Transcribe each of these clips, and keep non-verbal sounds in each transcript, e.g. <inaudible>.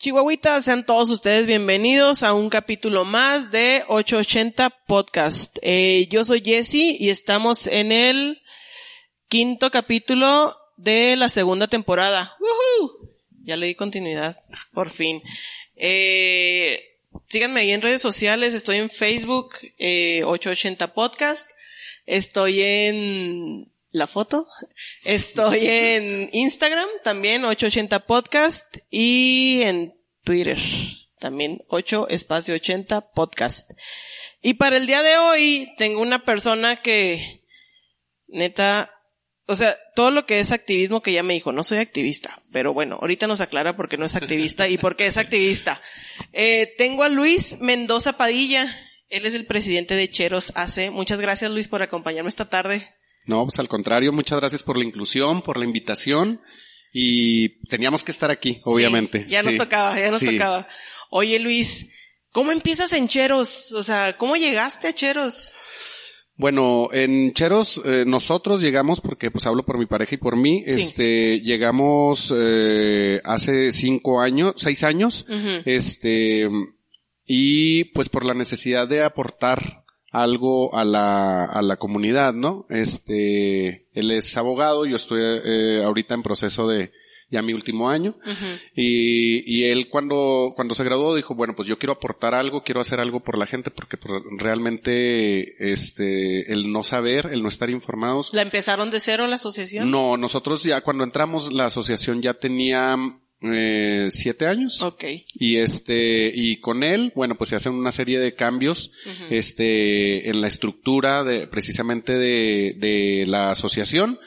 Chihuahuitas, sean todos ustedes bienvenidos a un capítulo más de 880 Podcast. Eh, yo soy Jesse y estamos en el quinto capítulo de la segunda temporada. ¡Woohoo! Ya le di continuidad, por fin. Eh, síganme ahí en redes sociales, estoy en Facebook, eh, 880 Podcast, estoy en la foto. Estoy en Instagram también, 880 Podcast, y en Twitter también, 8 espacio 80 Podcast. Y para el día de hoy tengo una persona que, neta, o sea, todo lo que es activismo que ya me dijo, no soy activista, pero bueno, ahorita nos aclara por qué no es activista y por qué es activista. Eh, tengo a Luis Mendoza Padilla, él es el presidente de Cheros AC. Muchas gracias Luis por acompañarme esta tarde. No, pues al contrario, muchas gracias por la inclusión, por la invitación y teníamos que estar aquí, obviamente. Sí, ya nos Sí. tocaba, ya nos Sí. tocaba. Oye Luis, ¿cómo empiezas en Cheros? O sea, ¿cómo llegaste a Cheros? Bueno, en Cheros eh, nosotros llegamos, porque pues hablo por mi pareja y por mí, Sí. este, llegamos eh, hace cinco años, seis años, este, y pues por la necesidad de aportar algo a la, a la comunidad, ¿no? Este, él es abogado, yo estoy eh, ahorita en proceso de ya mi último año, y, y él cuando, cuando se graduó dijo, bueno, pues yo quiero aportar algo, quiero hacer algo por la gente, porque pues, realmente, este, el no saber, el no estar informados. ¿La empezaron de cero la asociación? No, nosotros ya cuando entramos, la asociación ya tenía eh, siete años. Ok. Y este, y con él, bueno, pues se hacen una serie de cambios, este, en la estructura de, precisamente de, de la asociación.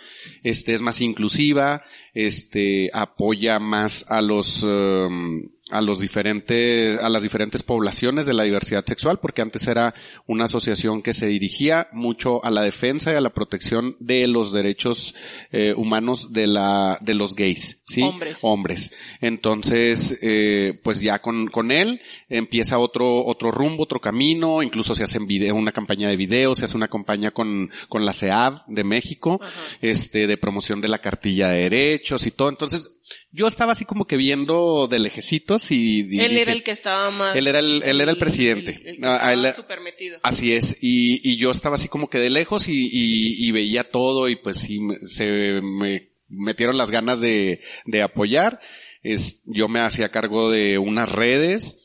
Este, es más inclusiva, este, apoya más a los, um, a los diferentes, a las diferentes poblaciones de la diversidad sexual, porque antes era una asociación que se dirigía mucho a la defensa y a la protección de los derechos eh, humanos de la, de los gays, ¿sí? Hombres. Hombres. Entonces, eh, pues ya con, con él empieza otro, otro rumbo, otro camino, incluso se hacen video, una campaña de video, se hace una campaña con, con la CEAB de México, Ajá. este, de promoción de la cartilla de derechos y todo. Entonces, yo estaba así como que viendo de lejecitos y, y él dije, era el que estaba más... Él era el- él era el presidente. El, el que Ah, estaba él- súper metido. Así es, y, y yo estaba así como que de lejos y, y, y veía todo y pues sí, me- se me metieron las ganas de, de apoyar. Es, yo me hacía cargo de unas redes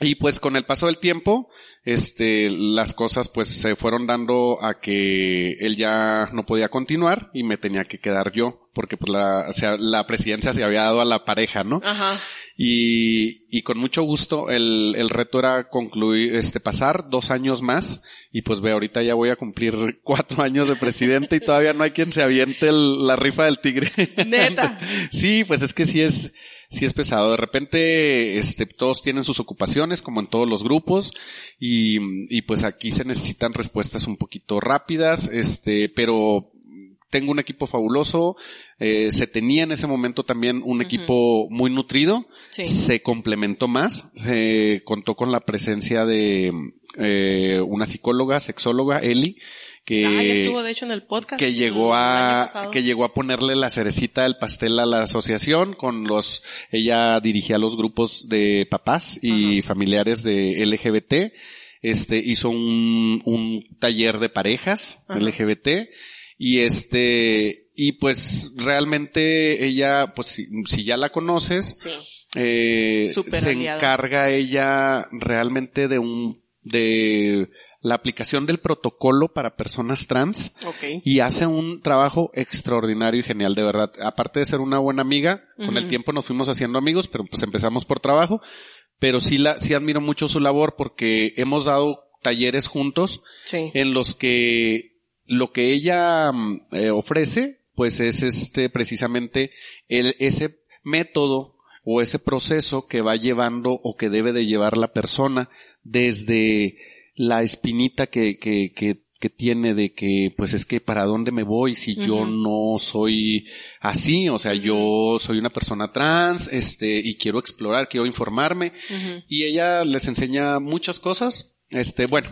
y pues con el paso del tiempo, este, las cosas pues se fueron dando a que él ya no podía continuar y me tenía que quedar yo, porque pues la, o sea, la presidencia se había dado a la pareja, ¿no? Ajá. Y, y con mucho gusto el, el reto era concluir, este, pasar dos años más y pues ve, ahorita ya voy a cumplir <laughs> cuatro años de presidente y todavía no hay quien se aviente el- la rifa del tigre. <laughs> Neta. sí, pues es que sí es, sí es pesado. De repente, este, todos tienen sus ocupaciones como en todos los grupos y, y pues aquí se necesitan respuestas un poquito rápidas, este, pero tengo un equipo fabuloso, eh, se tenía en ese momento también un equipo muy nutrido, Sí. se complementó más, se contó con la presencia de eh, una psicóloga, sexóloga, Eli, que, ah, estuvo de hecho en el podcast. que llegó a que llegó a ponerle la cerecita del pastel a la asociación con los ella dirigía los grupos de papás y familiares de LGBT este hizo un, un taller de parejas. LGBT y este y pues realmente ella pues si, si ya la conoces Sí. eh, se encarga ella realmente de un de la aplicación del protocolo para personas trans Ok. y hace un trabajo extraordinario y genial, de verdad. Aparte de ser una buena amiga, con el tiempo nos fuimos haciendo amigos, pero pues empezamos por trabajo, pero sí la, sí admiro mucho su labor porque hemos dado talleres juntos Sí. en los que lo que ella mm, eh, ofrece, pues es este precisamente el, ese método o ese proceso que va llevando o que debe de llevar la persona desde la espinita que, que, que, que tiene de que, pues es que para dónde me voy si yo no soy así, o sea, yo soy una persona trans, este, y quiero explorar, quiero informarme, y ella les enseña muchas cosas, este, bueno,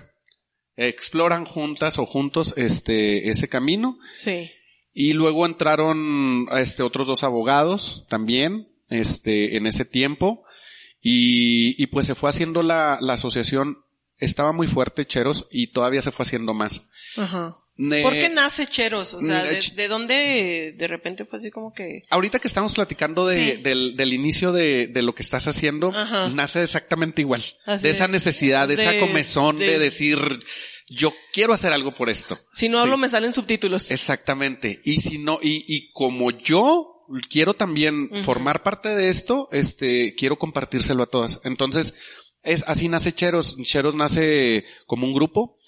exploran juntas o juntos este, ese camino. Sí. Y luego entraron, este, otros dos abogados también, este, en ese tiempo, y, y pues se fue haciendo la, la asociación estaba muy fuerte Cheros y todavía se fue haciendo más. Ajá. ¿Por qué nace Cheros? O sea, ¿de, dónde de repente fue así como que...? Ahorita que estamos platicando de, del, del, inicio de, de, lo que estás haciendo, nace exactamente igual. de esa necesidad, de, esa comezón de, decir, yo quiero hacer algo por esto. Si no hablo me salen subtítulos. Exactamente. Y si no, y, y como yo quiero también formar parte de esto, este, quiero compartírselo a todas. Entonces, es, así nace Cheros. Cheros nace como un grupo.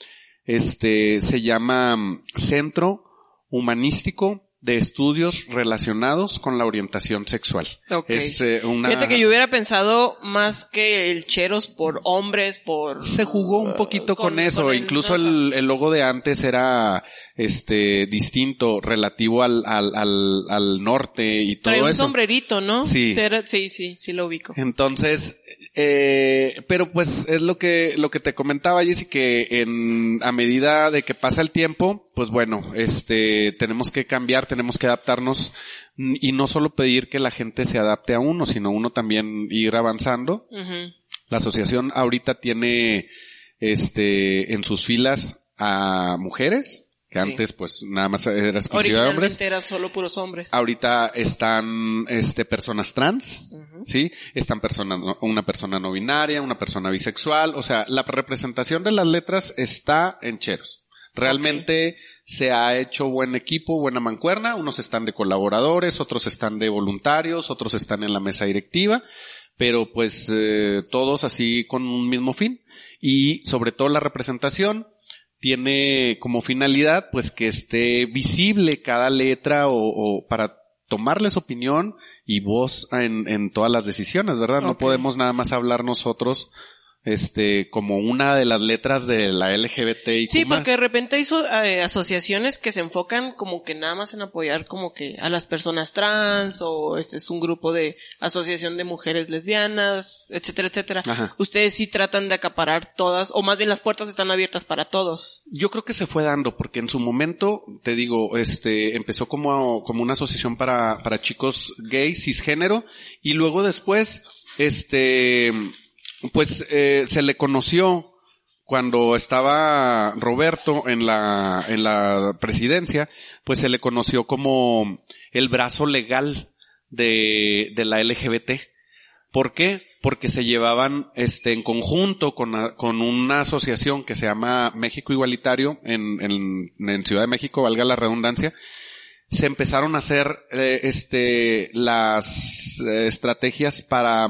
Este, se llama mm, Centro Humanístico de estudios relacionados con la orientación sexual. Es eh, una... Fíjate que yo hubiera pensado más que el Cheros por hombres, por... Se jugó un poquito con, eso, incluso el, el, logo de antes era este distinto relativo al, al, al, al norte y todo Trae eso. un sombrerito, ¿no? Sí. Sí, sí, sí, lo ubico. Entonces, eh, pero pues es lo que, lo que te comentaba, Jessy, que en, a medida de que pasa el tiempo, pues bueno, este, tenemos que cambiar, tenemos que adaptarnos y no solo pedir que la gente se adapte a uno, sino uno también ir avanzando. La asociación ahorita tiene, este, en sus filas a mujeres, que antes pues nada más era exclusiva de hombres. era solo puros hombres. Ahorita están este personas trans, ¿sí? Están personas una persona no binaria, una persona bisexual, o sea, la representación de las letras está en Cheros. Realmente se ha hecho buen equipo, buena mancuerna, unos están de colaboradores, otros están de voluntarios, otros están en la mesa directiva, pero pues eh, todos así con un mismo fin y sobre todo la representación tiene como finalidad pues que esté visible cada letra o, o para tomarles opinión y voz en, en todas las decisiones, ¿verdad? No podemos nada más hablar nosotros este, como una de las letras de la LGBT y Sí, porque de repente hay eh, asociaciones que se enfocan como que nada más en apoyar como que a las personas trans o este es un grupo de asociación de mujeres lesbianas, etcétera, etcétera. Ustedes sí tratan de acaparar todas o más bien las puertas están abiertas para todos. Yo creo que se fue dando porque en su momento, te digo, este, empezó como, como una asociación para, para chicos gays, cisgénero y luego después, este, pues eh, se le conoció cuando estaba Roberto en la, en la presidencia, pues se le conoció como el brazo legal de, de la LGBT. ¿Por qué? Porque se llevaban este, en conjunto con, con una asociación que se llama México Igualitario en, en, Ciudad de México, valga la redundancia, se empezaron a hacer eh, este, las eh, estrategias para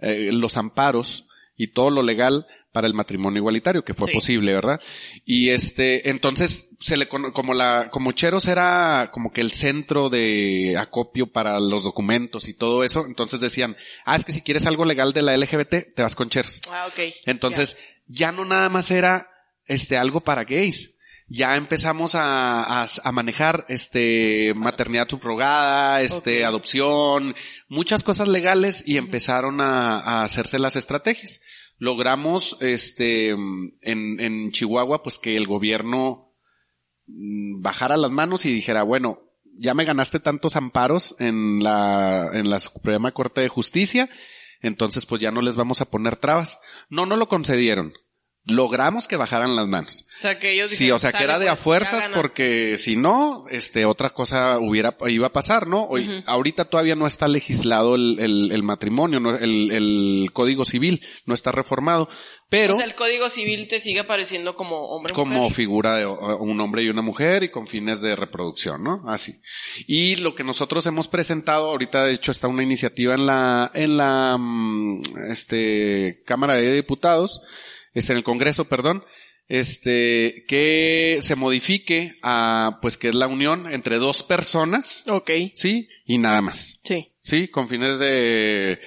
eh, los amparos y todo lo legal para el matrimonio igualitario, que fue posible, ¿verdad? Y este, entonces, se le, como la, como Cheros era como que el centro de acopio para los documentos y todo eso, entonces decían, ah, es que si quieres algo legal de la LGBT, te vas con Cheros. Ah, ok. Entonces, ya no nada más era, este, algo para gays, ya empezamos a, a, manejar este maternidad subrogada, este adopción, muchas cosas legales y empezaron a, a, hacerse las estrategias. Logramos este en, en Chihuahua pues que el gobierno mm, bajara las manos y dijera, bueno, ya me ganaste tantos amparos en la en la Suprema Corte de Justicia, entonces pues ya no les vamos a poner trabas. No, no lo concedieron logramos que bajaran las manos. O sea, que ellos Sí, o sea, que era de a pues, fuerzas porque si no, este, otra cosa hubiera, iba a pasar, ¿no? Hoy, Ahorita todavía no está legislado el, el, el matrimonio, no, el, el código civil no está reformado, pero... O sea, el código civil te sigue apareciendo como hombre Como figura de un hombre y una mujer y con fines de reproducción, ¿no? Así. Y lo que nosotros hemos presentado, ahorita de hecho está una iniciativa en la, en la, mm, este, Cámara de Diputados, este, en el Congreso, perdón, este, que se modifique a, pues que es la unión entre dos personas. Ok. Sí, y nada más. Sí. Sí, con fines de,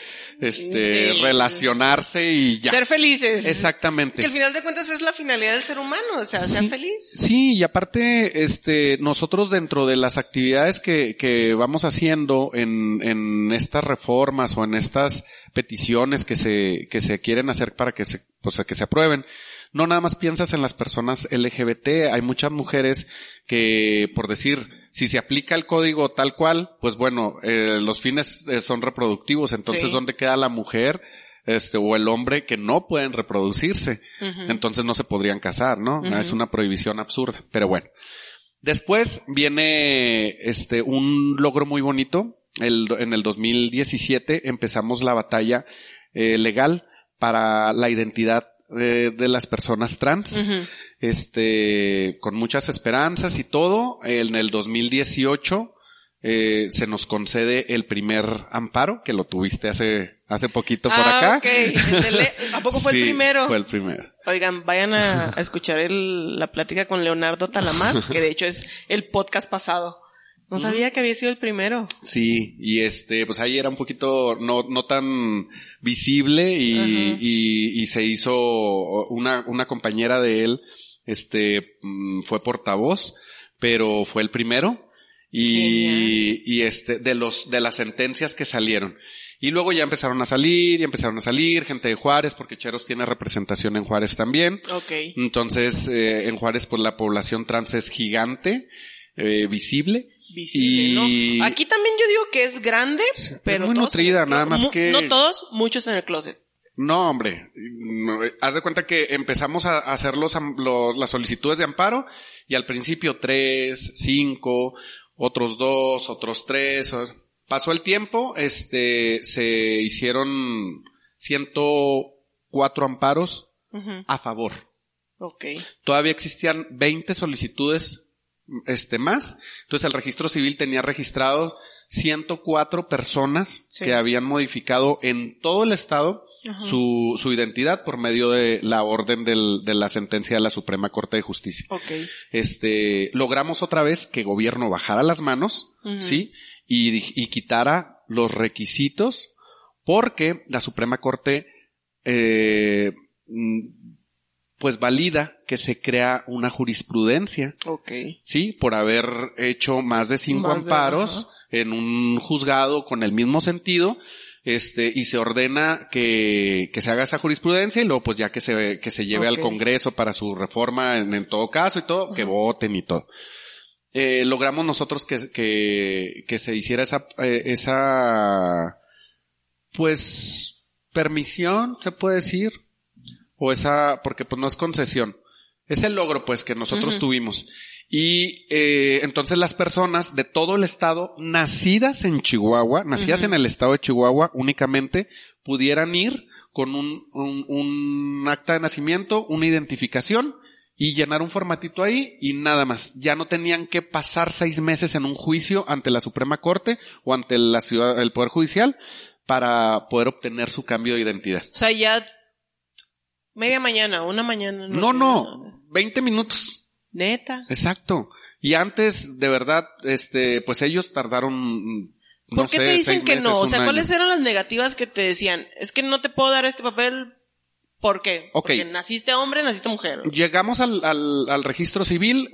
este, relacionarse y ya. Ser felices. Exactamente. Que al final de cuentas es la finalidad del ser humano, o sea, ser Sí. feliz. Sí, y aparte, este, nosotros dentro de las actividades que, que vamos haciendo en, en estas reformas o en estas peticiones que se, que se quieren hacer para que se, pues, que se aprueben, no nada más piensas en las personas LGBT, hay muchas mujeres que, por decir, si se aplica el código tal cual, pues bueno, eh, los fines eh, son reproductivos, entonces Sí. ¿dónde queda la mujer? Este, o el hombre que no pueden reproducirse. Entonces no se podrían casar, ¿no? Es una prohibición absurda. Pero bueno. Después viene este un logro muy bonito. El, en el 2017 empezamos la batalla eh, legal para la identidad de, de las personas trans. Este, con muchas esperanzas y todo. En el 2018 eh, se nos concede el primer amparo, que lo tuviste hace, hace poquito por Ah, acá. Le- ¿A poco fue <laughs> Sí, el primero? Fue el primero. Oigan, vayan a, a escuchar el- la plática con Leonardo Talamás, que de hecho es el podcast pasado. No sabía que había sido el primero. Sí, y este, pues ahí era un poquito no, no tan visible y, y, y se hizo una, una compañera de él, este, mm, fue portavoz, pero fue el primero y, y este, de los, de las sentencias que salieron. Y luego ya empezaron a salir y empezaron a salir gente de Juárez, porque Cheros tiene representación en Juárez también. Ok. Entonces, eh, en Juárez, pues la población trans es gigante, eh, visible. Visible, Y- ¿no? Aquí también yo digo que es grande, pero muy todos nutrida, en el nada más que- No todos, muchos en el closet. No, hombre, haz de cuenta que empezamos a hacer los, los- las solicitudes de amparo y al principio tres, cinco, otros dos, otros tres. Pasó el tiempo, este, se hicieron 104 amparos a favor. Ok. Todavía existían 20 solicitudes este más. Entonces el registro civil tenía registrado 104 personas Sí. que habían modificado en todo el estado su, su identidad por medio de la orden del- de la sentencia de la Suprema Corte de Justicia. Ok. Este, logramos otra vez que gobierno bajara las manos. ¿sí? Y, y quitara los requisitos porque la Suprema Corte, eh, pues valida que se crea una jurisprudencia, Ok. ¿sí? Por haber hecho más de cinco Más amparos en un juzgado con el mismo sentido, este, y se ordena que, que se haga esa jurisprudencia y luego pues ya que se, que se lleve al Congreso para su reforma en, en todo caso y todo, que voten y todo. Eh, logramos nosotros que, que, que se hiciera esa, eh, esa, pues, permisión, se puede decir, o esa, porque pues no es concesión. Es el logro pues que nosotros tuvimos. Y eh, entonces las personas de todo el estado, nacidas en Chihuahua, nacidas en el estado de Chihuahua únicamente, pudieran ir con un, un, un acta de nacimiento, una identificación y llenar un formatito ahí y nada más. Ya no tenían que pasar seis meses en un juicio ante la Suprema Corte o ante la ciudad, el Poder Judicial para poder obtener su cambio de identidad. O sea, ya media mañana, una mañana. No, no, 20 minutos. Neta. Exacto. Y antes, de verdad, este, pues ellos tardaron, no ¿Por qué sé, te dicen que meses, no? O sea, año. ¿cuáles eran las negativas que te decían? Es que no te puedo dar este papel. ¿Por qué? Ok. Porque naciste hombre, naciste mujer. Llegamos al, al, al registro civil,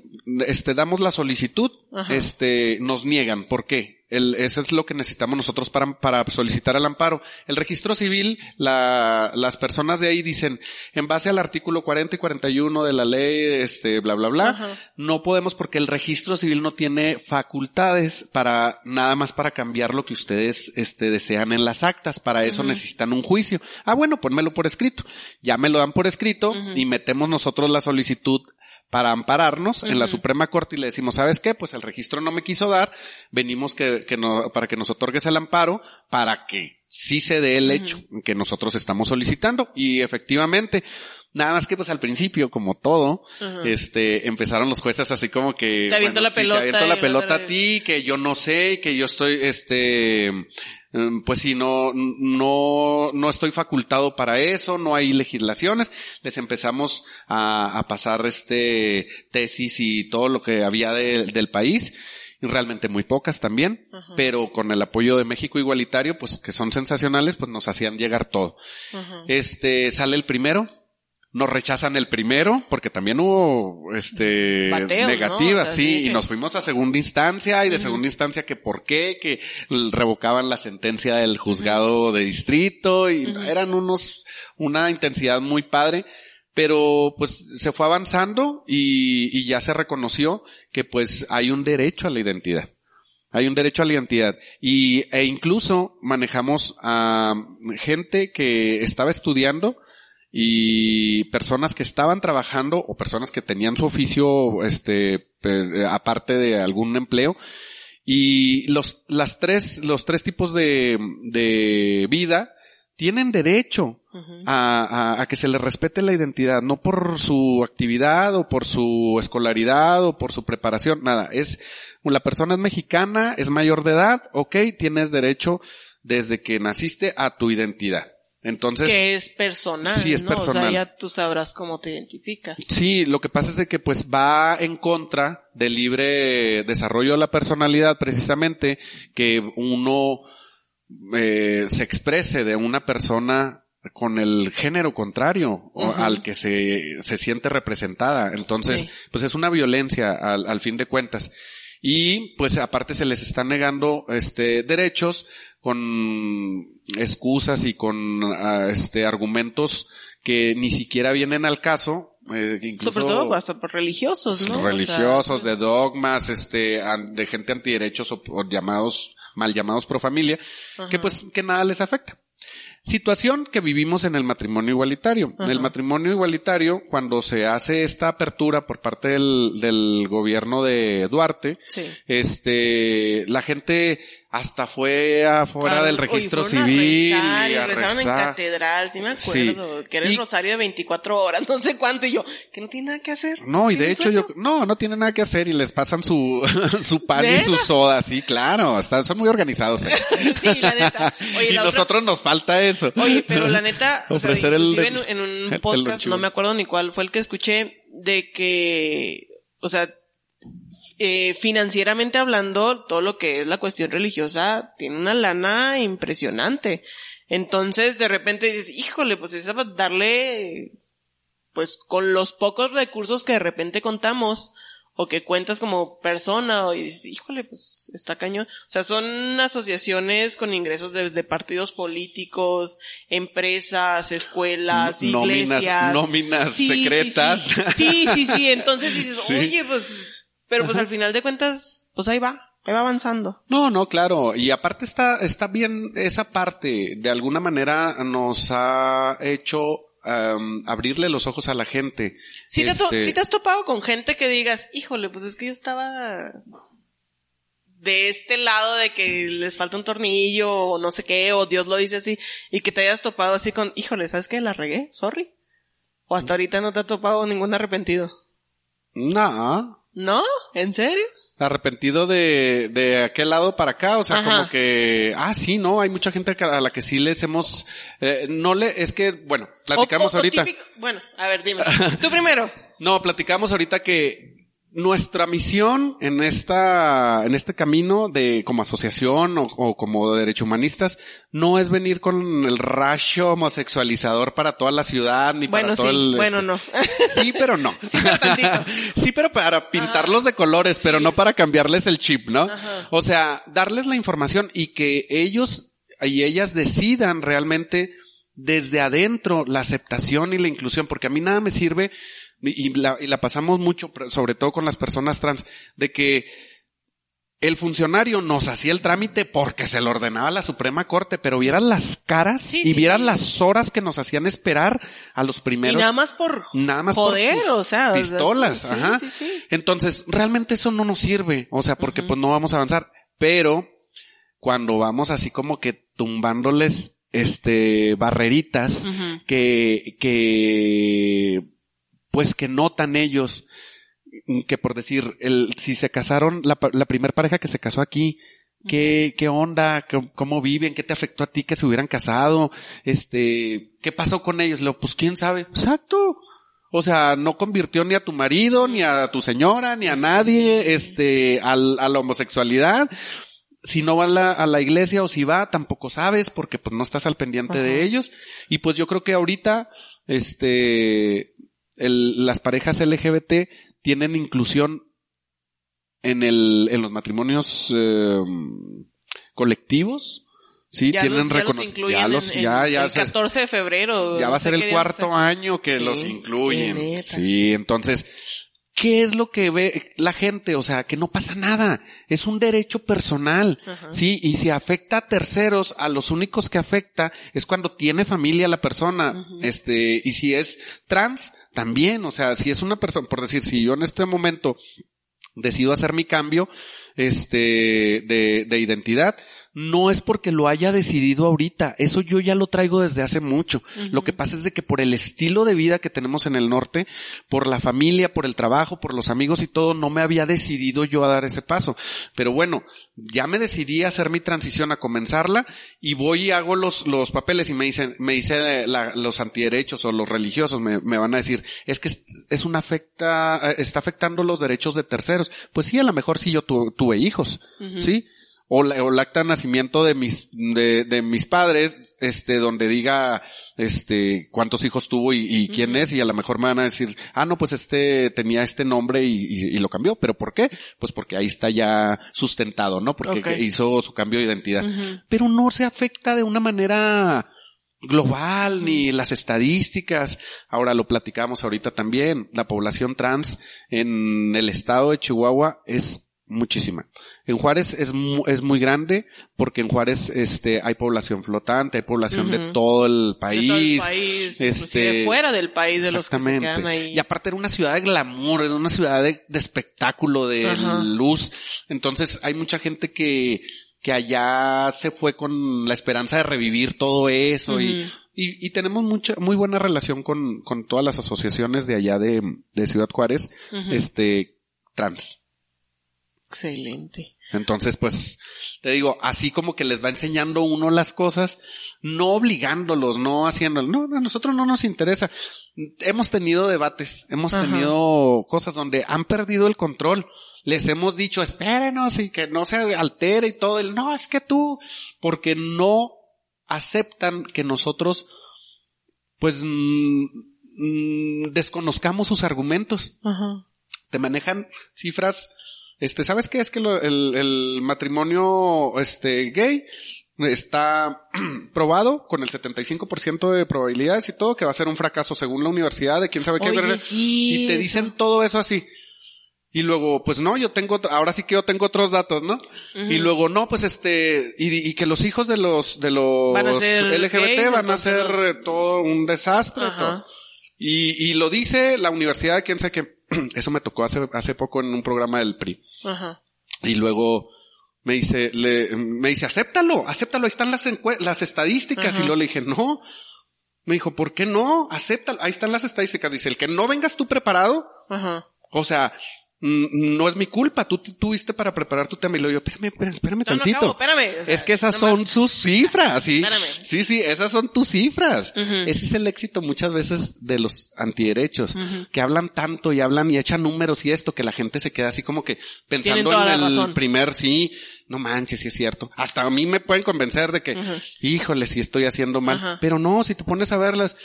este, damos la solicitud, Ajá. este, nos niegan. ¿Por qué? El, eso es lo que necesitamos nosotros para, para solicitar el amparo. El registro civil, la, las personas de ahí dicen, en base al artículo 40 y 41 de la ley, este, bla, bla, bla, Ajá. no podemos porque el registro civil no tiene facultades para, nada más para cambiar lo que ustedes, este, desean en las actas. Para eso necesitan un juicio. Ah, bueno, ponmelo por escrito. Ya me lo dan por escrito y metemos nosotros la solicitud para ampararnos en la. Suprema Corte y le decimos, ¿sabes qué? Pues el registro no me quiso dar, venimos que, que no, para que nos otorgues el amparo, para que sí se dé el hecho que nosotros estamos solicitando. Y efectivamente, nada más que pues al principio, como todo, Ajá. este, empezaron los jueces así como que... Te aviento la pelota Te aviento la pelota a ti, que yo no sé, que yo estoy, este, pues si no, no, no estoy facultado para eso, no hay legislaciones, les empezamos a, a pasar este tesis y todo lo que había de- del país y realmente muy pocas también, Ajá. pero con el apoyo de México Igualitario, pues que son sensacionales, pues nos hacían llegar todo. Ajá. Este, sale el primero, nos rechazan el primero, porque también hubo, este, Bateos, ¿no? negativas, O sea, sí, y nos fuimos a segunda instancia, y de segunda instancia que por qué, que revocaban la sentencia del juzgado de distrito, y eran unos, una intensidad muy padre, pero pues se fue avanzando y, y ya se reconoció que pues hay un derecho a la identidad. Hay un derecho a la identidad. Y, e incluso manejamos a gente que estaba estudiando y personas que estaban trabajando o personas que tenían su oficio, este, pe- aparte de algún empleo. Y los, las tres, los tres tipos de, de vida tienen derecho a, a- a que se les respete la identidad, no por su actividad o por su escolaridad o por su preparación, nada, es, la persona es mexicana, es mayor de edad, ok, tienes derecho desde que naciste a tu identidad. Entonces, que es personal. Sí, es ¿no? O personal. sea, ya tú sabrás cómo te identificas. Sí, lo que pasa es de que pues va en contra del libre desarrollo de la personalidad precisamente que uno eh, se exprese de una persona con el género contrario Ujú. al que se, se siente representada. Entonces, Sí. pues es una violencia al, al fin de cuentas. Y pues aparte se les están negando este derechos con excusas y con ah, este argumentos que ni siquiera vienen al caso, eh, incluso Sobre todo hasta por religiosos, ¿no? O sea, religiosos, de dogmas, este, de gente antiderechos o, o llamados, mal llamados pro familia, que pues, que nada les afecta. Situación que vivimos en el matrimonio igualitario. En el matrimonio igualitario, cuando se hace esta apertura por parte del, del gobierno de Duarte, Sí. este, la gente hasta fue afuera Ah, del oye, registro fueron a civil rezar, y a rezaron en catedral, sí me Sí. acuerdo. Que era el Y- rosario de 24 horas, <laughs> no sé cuánto. Y yo, que no tiene nada que hacer. No, y de ¿Tienen hecho yo, no, no tienen nada que hacer y les pasan su, <laughs> su pan y su soda, sí, claro, están, son muy organizados. ¿eh? <laughs> sí, la neta. Oye, y la otra- nosotros nos falta eso. Oye, pero la neta, o sea, el- en, un- en un el podcast, no me acuerdo ni cuál fue el que escuché, de que, o sea, eh, financieramente hablando, todo lo que es la cuestión religiosa tiene una lana impresionante. Entonces, de repente dices, híjole, pues es darle, pues con los pocos recursos que de repente contamos, o que cuentas como persona, o y dices, híjole, pues está cañón. O sea, son asociaciones con ingresos de, de partidos políticos, empresas, escuelas, nóminas, iglesias. nóminas Sí, sí, secretas. Sí, sí, sí, sí. Entonces <laughs> dices, Sí. oye, pues, pero pues al final de cuentas, pues ahí va, ahí va avanzando. No, no, claro. Y aparte está, está bien esa parte. De alguna manera nos ha hecho abrirle los ojos a la gente. Si te, has to- Este, sí te has topado con gente que digas, híjole, pues es que yo estaba de este lado de que les falta un tornillo o no sé qué, o Dios lo dice así, y que te hayas topado así con, híjole, ¿sabes qué? La regué, sorry. O hasta ahorita no te ha topado ningún arrepentido. No, ¿No? ¿En serio? arrepentido de, de aquel lado para acá, o sea, Ajá. como que, ah, sí, no, hay mucha gente a la que sí les hemos, eh, no le, es que, bueno, platicamos O- o- o ahorita. típico- bueno, a ver, dime. Tú primero. <laughs> No, platicamos ahorita que nuestra misión en esta, en este camino de como asociación o, o como derecho humanistas no es venir con el rayo homosexualizador para toda la ciudad ni Bueno, para todo sí, el bueno, este- no. Sí, pero no. <laughs> Sí, pero tantito. <laughs> Sí, pero para pintarlos de colores, pero no para cambiarles el chip, ¿no? Ajá. O sea, darles la información y que ellos y ellas decidan realmente desde adentro la aceptación y la inclusión, porque a mí nada me sirve y la, y la pasamos mucho, sobre todo con las personas trans, de que el funcionario nos hacía el trámite porque se lo ordenaba la Suprema Corte, pero vieran las caras Sí, y vieran sí. las horas que nos hacían esperar a los Y primeros. nada más por Nada más poder, por sus o sea, o sea, pistolas, ajá. sí, sí. Entonces, realmente eso no nos sirve, o sea, porque pues no vamos a avanzar, pero cuando vamos así como que tumbándoles este barreritas que que pues que notan ellos que por decir el si se casaron la, la primer pareja que se casó aquí ¿Qué, qué onda? ¿Cómo, ¿Cómo viven? ¿Qué te afectó a ti que se hubieran casado? Este, ¿qué pasó con ellos? Lo, pues quién sabe. Exacto. O sea, no convirtió ni a tu marido, ni a tu señora, ni a nadie, este, al, a la homosexualidad. Si no va a la, a la iglesia o si va, tampoco sabes porque pues no estás al pendiente de ellos. Y pues yo creo que ahorita, este, el- las parejas LGBT tienen inclusión en el, en los matrimonios, eh, colectivos. Sí, Ya tienen los, ya los ya en- ya, el se- 14 de febrero. ya va a ser el cuarto año que Sí, los incluyen. Sí, entonces, ¿qué es lo que ve la gente? O sea, que no pasa nada. Es un derecho personal. Ajá. Sí, y si afecta a terceros, a los únicos que afecta es cuando tiene familia la persona. Este, y si es trans, también. O sea, si es una persona, por decir, si yo en este momento decido hacer mi cambio, este, de, de identidad, no es porque lo haya decidido ahorita, eso yo ya lo traigo desde hace mucho. Lo que pasa es de que por el estilo de vida que tenemos en el norte, por la familia, por el trabajo, por los amigos y todo, no me había decidido yo a dar ese paso. Pero bueno, ya me decidí a hacer mi transición, a comenzarla, y voy y hago los, los papeles y me dicen, me dice la- los antiderechos o los religiosos, me, me van a decir, es que es, es una afecta, eh, está afectando los derechos de terceros. Pues sí, a lo mejor sí yo tu- tuve hijos. ¿sí? O, la- o el acta de nacimiento de mis, de, de mis padres, este, donde diga, este, cuántos hijos tuvo y, y quién es, y a lo mejor me van a decir, ah, no, pues este tenía este nombre y, y- y lo cambió. ¿Pero por qué? Pues porque ahí está ya sustentado, ¿no? Porque hizo su cambio de identidad. Pero no se afecta de una manera global ni las estadísticas. Ahora lo platicamos ahorita también. La población trans en el estado de Chihuahua es muchísima. En Juárez es, mu- es muy grande porque en Juárez este hay población flotante, hay población de todo el De país. todo el país, este, fuera del país de los que se quedan ahí. Y aparte era una ciudad de glamour, era una ciudad de, de espectáculo, de luz. Entonces hay mucha gente que, que allá se fue con la esperanza de revivir todo eso y, y, y tenemos mucha, muy buena relación con, con todas las asociaciones de allá de, de Ciudad Juárez, este, trans. Excelente. Entonces, pues, te digo, así como que les va enseñando uno las cosas, no obligándolos, no haciendo, no, a nosotros no nos interesa. Hemos tenido debates, hemos Ajá. tenido cosas donde han perdido el control. Les hemos dicho, espérenos y que no se altere y todo. El, no, es que tú, porque no aceptan que nosotros, pues, mm, mm, desconozcamos sus argumentos Ajá. te manejan cifras. Este, ¿sabes qué es que lo- el, el matrimonio este gay está <clears throat> probado con el 75% de probabilidades y todo que va a ser un fracaso según la universidad de quién sabe qué Oye, sí, y te dicen todo eso así. Y luego, pues no, yo tengo, ahora sí que yo tengo otros datos, ¿no? Y luego, no, pues este, y, y que los hijos de los, de los Van LGBT gays, van a ser todo un desastre. Todo. Y, y lo dice la universidad de quién sabe qué. <clears throat> Eso me tocó hace, hace poco en un programa del PRI. Ajá. Y luego me dice, le, me dice, acéptalo, acéptalo, ahí están las, las estadísticas. Ajá. Y luego le dije, no. Me dijo, ¿por qué no? Acéptalo, ahí están las estadísticas. Dice, el que no vengas tú preparado, Ajá. o sea, no es mi culpa, tú tuviste para preparar tu tema. Y luego yo, espérame, espérame, espérame No, no tantito. acabo, espérame. O sea, Es que esas son sus cifras, sí. Espérame. Sí, sí, esas son tus cifras. Ese es el éxito muchas veces de los antiderechos, que hablan tanto y hablan y echan números y esto, que la gente se queda así como que pensando en el razón. primer sí, no manches, sí es cierto. Hasta a mí me pueden convencer de que, híjole, sí estoy haciendo mal. Pero no, si te pones a verlas,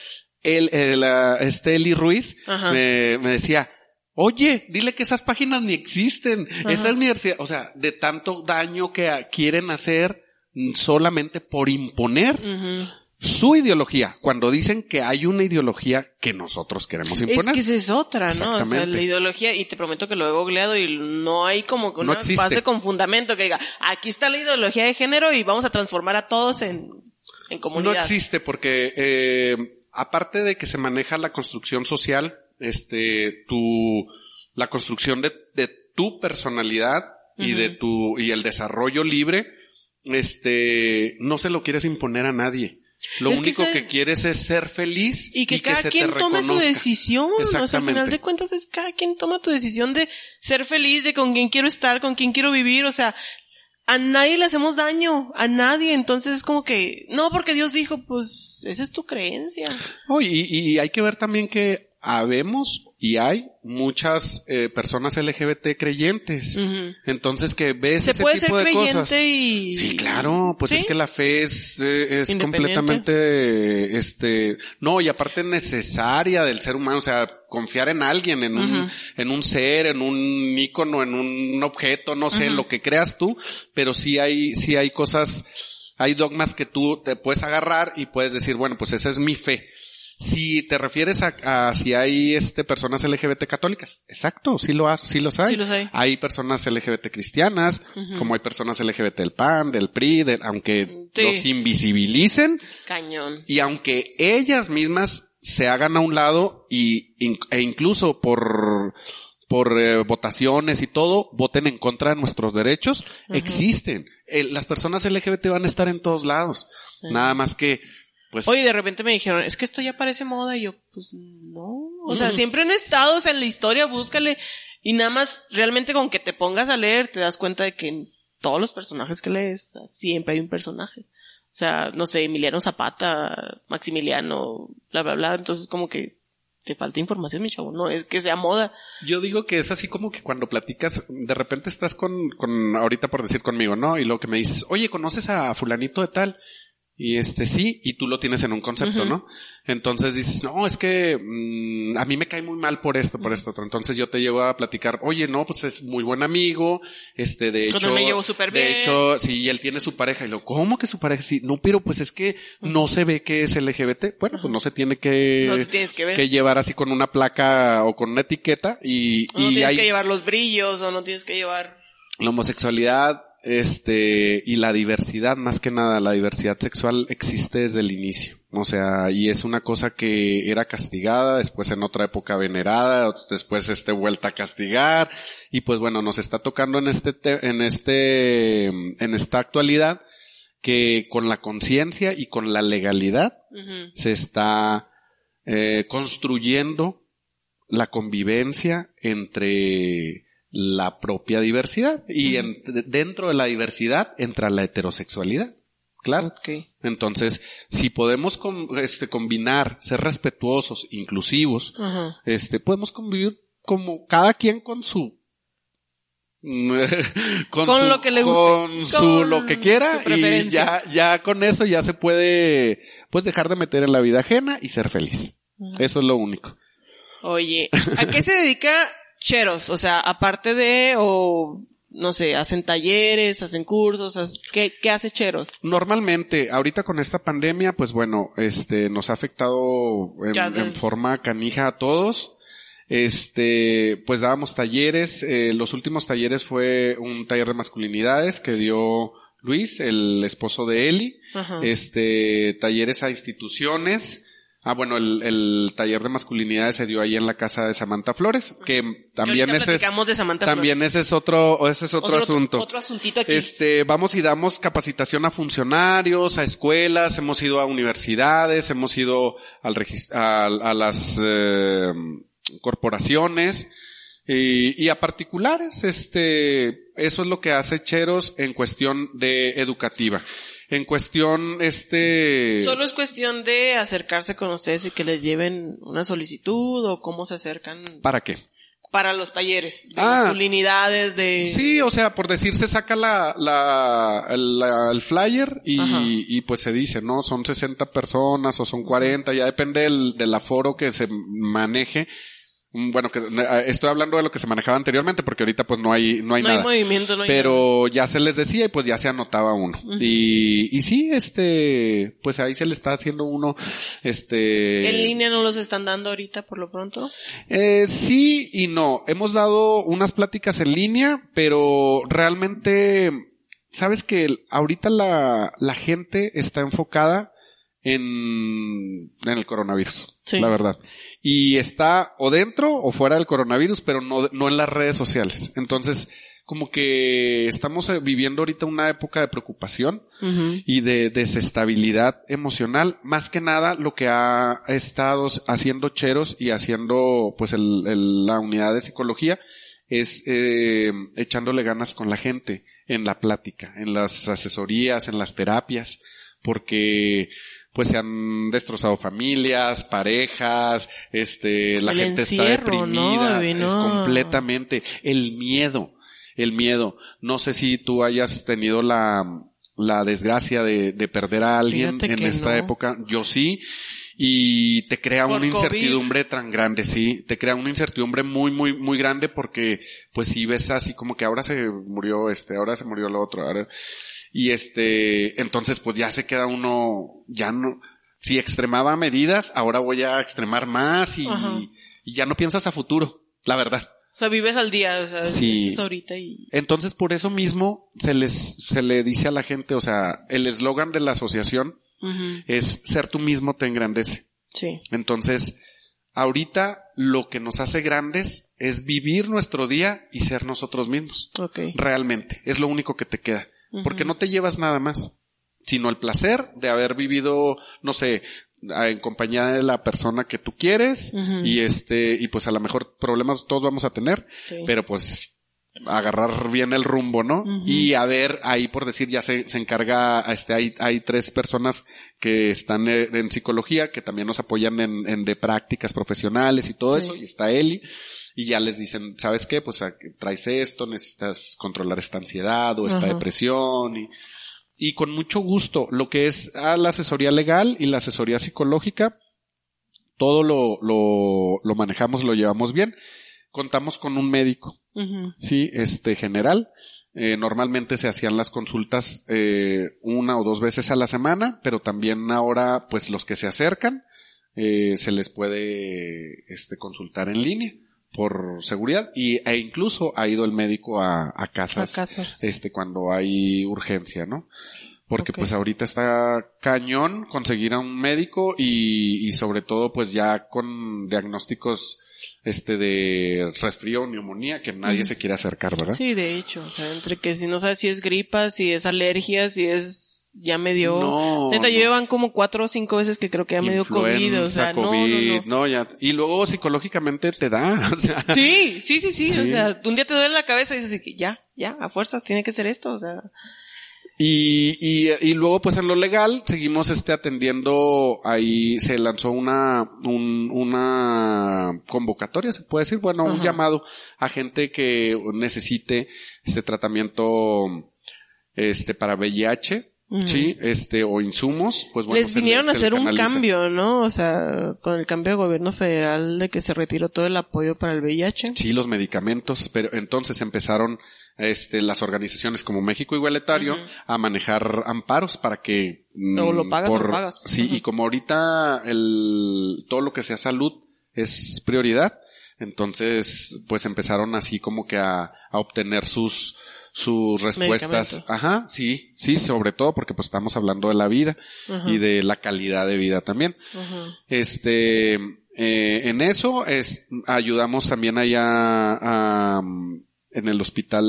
el, el, ah, este Eli Ruiz me decía, Oye, dile que esas páginas ni existen. Ajá. Esa universidad, o sea, de tanto daño que quieren hacer solamente por imponer su ideología, cuando dicen que hay una ideología que nosotros queremos Es imponer. que esa es otra, ¿no? O sea, la ideología, y te prometo que lo he googleado y no hay como que No una existe. base con fundamento que diga, aquí está la ideología de género y vamos a transformar a todos en, en No comunidad. existe porque, eh, aparte de que se maneja la construcción social, este, tu, la construcción de, de tu personalidad y de tu, y el desarrollo libre, este, no se lo quieres imponer a nadie. Lo Es que único que quieres es ser feliz Y que cada se te quien tome su decisión. O sea, al final Exactamente. de cuentas es cada quien toma tu decisión de ser feliz, de con quién quiero estar, con quién quiero vivir. O sea, a nadie le hacemos daño, a nadie. Entonces es como que, no, porque Dios dijo, pues, esa es tu creencia. Oh, y, y hay que ver también que habemos y hay muchas eh, personas LGBT creyentes. Entonces que ves Se ese puede tipo ser de cosas. y... Sí, claro, pues ¿Sí? es que la fe es, eh, es completamente, este, no, y aparte necesaria del ser humano, o sea, confiar en alguien, en un, en un ser, en un ícono, en un objeto, no sé, lo que creas tú, pero sí hay, sí hay cosas, hay dogmas que tú te puedes agarrar y puedes decir, bueno, pues esa es mi fe. Si te refieres a, a si hay este personas LGBT católicas, exacto, sí lo has, sí los hay. Sí los hay. Hay personas LGBT cristianas, como hay personas LGBT del PAN, del PRI, del- aunque Sí. los invisibilicen Cañón. y aunque ellas mismas se hagan a un lado y, e incluso por por eh, votaciones y todo, voten en contra de nuestros derechos, existen. Eh, las personas LGBT van a estar en todos lados. Sí. Nada más que, pues, Oye, de repente me dijeron, es que esto ya parece moda y yo, pues no. O sea, siempre han estado o sea, en la historia, búscale. Y nada más, realmente con que te pongas a leer, te das cuenta de que en todos los personajes que lees, o sea, siempre hay un personaje. O sea, no sé, Emiliano Zapata, Maximiliano, bla, bla, bla. Entonces como que te falta información, mi chavo. No es que sea moda. Yo digo que es así como que cuando platicas, de repente estás con, con, ahorita por decir conmigo, ¿no? Y luego que me dices, oye, ¿conoces a fulanito de tal? Y este sí, y tú lo tienes en un concepto. ¿no? Entonces dices, no, es que mm, a mí me cae muy mal por esto, por esto, otro. Entonces yo te llevo a platicar, oye, no, pues es muy buen amigo, este, de hecho, me llevo bien. de hecho, sí, él tiene su pareja, y lo, ¿cómo que su pareja? Sí, no, pero pues es que no se ve que es LGBT. Bueno, pues no se tiene que, No que ver. que llevar así con una placa o con una etiqueta y, O no y tienes hay que llevar los brillos, o no tienes que llevar... la homosexualidad, este, y la diversidad, más que nada, la diversidad sexual existe desde el inicio. O sea, y es una cosa que era castigada, después en otra época venerada, después este vuelta a castigar, y pues bueno, nos está tocando en este, te- en este, en esta actualidad, que con la conciencia y con la legalidad se está eh, construyendo la convivencia entre la propia diversidad y en- de- dentro de la diversidad entra la heterosexualidad. Claro. Ok. Entonces, si podemos este, combinar, ser respetuosos, inclusivos, este, podemos convivir como cada quien con su <laughs> con, Con su- lo que le guste. con su Con lo que quiera y ya ya con eso ya se puede pues dejar de meter en la vida ajena y ser feliz. Eso es lo único. Oye, ¿a qué se dedica Cheros? O sea, aparte de, o, no sé, hacen talleres, hacen cursos, ¿qué, qué hace Cheros? Normalmente, ahorita con esta pandemia, pues bueno, este, nos ha afectado en, en forma canija a todos. Este, pues dábamos talleres, eh, los últimos talleres fue un taller de masculinidades que dio Luis, el esposo de Eli, Ajá. este, talleres a instituciones, Ah, bueno, el, el taller de masculinidades se dio ahí en la casa de Samantha Flores, que también ese es, de también ese es otro, ese es otro, asunto. Otro asuntito aquí. Este, vamos y damos capacitación a funcionarios, a escuelas, hemos ido a universidades, hemos ido al a, a las eh, corporaciones y, y a particulares. Este, eso es lo que hace Cheros en cuestión de educativa. En cuestión, este, Solo es cuestión de acercarse con ustedes y que les lleven una solicitud o cómo se acercan ¿para qué? para los talleres de Ah. masculinidades, de... Sí, o sea, por decir, se saca la, la, la- el flyer y, pues se dice, ¿no? Son 60 personas o son 40, ya depende del, del aforo que se maneje. Mm, Bueno, que eh, estoy hablando de lo que se manejaba anteriormente porque ahorita pues no hay, no hay no hay nada. movimiento, no hay nada. Pero ya se les decía y pues ya se anotaba uno. Y, y sí, este, pues ahí se le está haciendo uno, este. En línea no los están dando ahorita por lo pronto. Eh, sí y no. Hemos dado unas pláticas en línea, pero realmente, sabes que ahorita la, la gente está enfocada en, en el coronavirus. Sí. La verdad. Y está o dentro o fuera del coronavirus, pero no, no en las redes sociales. Entonces, como que estamos eh, viviendo ahorita una época de preocupación y de desestabilidad emocional. Más que nada lo que ha estado haciendo Cheros y haciendo pues el, el- la unidad de psicología es eh, echándole ganas con la gente en la plática, en las asesorías, en las terapias, porque pues se han destrozado familias, parejas, este, la El gente encierro, está deprimida, es completamente el miedo, el miedo. No sé si tú hayas tenido la, la desgracia de, de perder a alguien Fíjate en esta no. época, yo sí, y te crea Por una COVID. incertidumbre tan grande, sí, te crea una incertidumbre muy, muy, muy grande porque, pues si ves así como que ahora se murió este, ahora se murió el otro, ahora, y este, entonces pues ya se queda uno, ya no, si extremaba medidas, ahora voy a extremar más y, ya no piensas a futuro, la verdad. O sea, vives al día, o sea, Sí. ahorita y... Entonces, por eso mismo se les, se le dice a la gente, o sea, el eslogan de la asociación es ser tú mismo te engrandece. Sí. Entonces, ahorita lo que nos hace grandes es vivir nuestro día y ser nosotros mismos. Ok. Realmente. Es lo único que te queda. Porque no te llevas nada más, sino el placer de haber vivido, no sé, en compañía de la persona que tú quieres y este, y pues a lo mejor problemas todos vamos a tener, Sí. pero pues agarrar bien el rumbo, ¿no? Y a ver, ahí por decir, ya se, se encarga, este, hay, hay tres personas que están eh, en psicología, que también nos apoyan en, en de prácticas profesionales y todo Sí. eso, y está Eli, y ya les dicen, ¿sabes qué? Pues traes esto, necesitas controlar esta ansiedad o esta Ajá. depresión, y, y con mucho gusto, lo que es a la asesoría legal y la asesoría psicológica, todo lo, lo, lo manejamos, lo llevamos bien. Contamos con un médico, sí, este general. Eh, normalmente se hacían las consultas eh, una o dos veces a la semana, pero también ahora, pues los que se acercan, eh, se les puede este, consultar en línea por seguridad y, e incluso ha ido el médico a, a casas, A casas. este, cuando hay urgencia, ¿no? Porque pues ahorita está cañón conseguir a un médico y, y sobre todo pues ya con diagnósticos este de resfrío o neumonía que nadie se quiere acercar, ¿verdad? Sí, de hecho, o sea, entre que si no sabes si es gripa, si es alergia, si es ya me dio. No, Neta, no. llevan como cuatro o cinco veces que creo que ya me dio COVID, o sea, Influenza, no, no, COVID, no. no, ya. Y luego psicológicamente te da, <laughs> o sea. Sí, sí, sí, sí, o sea, un día te duele la cabeza y dices ya, ya, a fuerzas tiene que ser esto, o sea. Y, y, y luego pues en lo legal seguimos este atendiendo, ahí se lanzó una, un- una convocatoria, se puede decir, bueno, un llamado a gente que necesite este tratamiento, este, para VIH, Sí, este, o insumos, pues bueno. Les se vinieron a hacer un cambio, ¿no? O sea, con el cambio de gobierno federal de que se retiró todo el apoyo para el VIH. Sí, los medicamentos, pero entonces empezaron este, las organizaciones como México Igualitario a manejar amparos para que mm, O lo pagas o lo pagas. Sí, y como ahorita el todo lo que sea salud es prioridad, entonces pues empezaron así como que a, a obtener sus sus respuestas. Ajá, sí, sí, sobre todo porque pues estamos hablando de la vida y de la calidad de vida también. Este, eh, en eso es, ayudamos también allá a, en el hospital,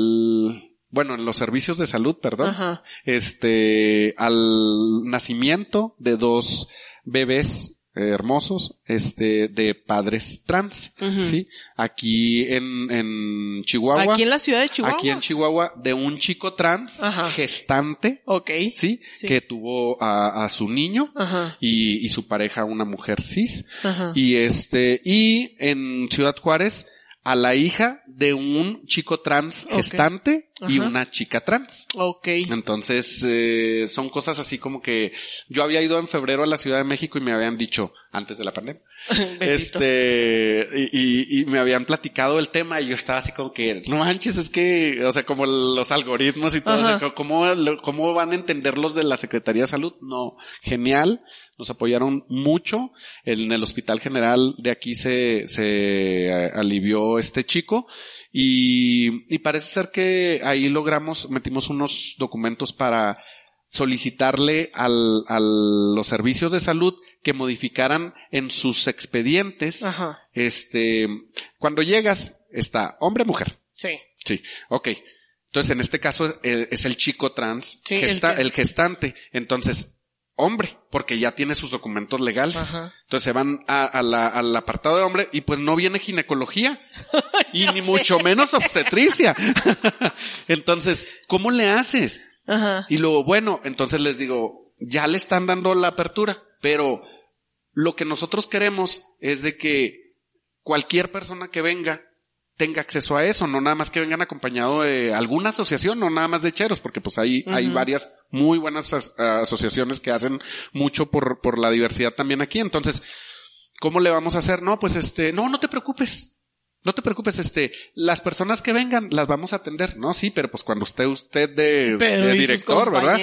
bueno, en los servicios de salud, perdón, Ajá. este, al nacimiento de dos bebés hermosos, este, de padres trans, sí, aquí en, en Chihuahua, Aquí en la ciudad de Chihuahua. aquí en Chihuahua, de un chico trans Ajá. gestante, Ok. sí, Sí. que tuvo a, a su niño, Ajá. y, y su pareja una mujer cis Ajá. y este y en Ciudad Juárez a la hija de un chico trans gestante y una chica trans. Ok. Entonces, eh, son cosas así como que yo había ido en febrero a la Ciudad de México y me habían dicho, antes de la pandemia, <laughs> este, y, y- y me habían platicado el tema y yo estaba así como que, no manches, es que, o sea, como los algoritmos y todo, o sea, ¿cómo, ¿cómo van a entender los de la Secretaría de Salud? No, genial, nos apoyaron mucho, en el Hospital General de aquí se, se eh, alivió este chico y, y parece ser que ahí logramos, metimos unos documentos para solicitarle al, a los servicios de salud que modificaran en sus expedientes, Ajá. este, cuando llegas está hombre mujer. Sí. Sí, ok. Entonces en este caso eh, es el chico trans, Sí, el gesta- que- el gestante. Entonces, hombre, porque ya tiene sus documentos legales. Ajá. Entonces se van a, a la- al apartado de hombre y pues no viene ginecología <laughs> y ni sé. mucho menos obstetricia. <laughs> entonces, ¿cómo le haces? Ajá. Y luego, bueno, entonces les digo, ya le están dando la apertura. Pero lo que nosotros queremos es de que cualquier persona que venga tenga acceso a eso, no nada más que vengan acompañado de alguna asociación, no nada más de cheros, porque pues ahí hay varias muy buenas asociaciones que hacen mucho por, por la diversidad también aquí. Entonces, ¿cómo le vamos a hacer? No, pues este, no, no te preocupes. No te preocupes, este, las personas que vengan las vamos a atender, ¿no? Sí, pero pues cuando esté usted de, de director, ¿verdad?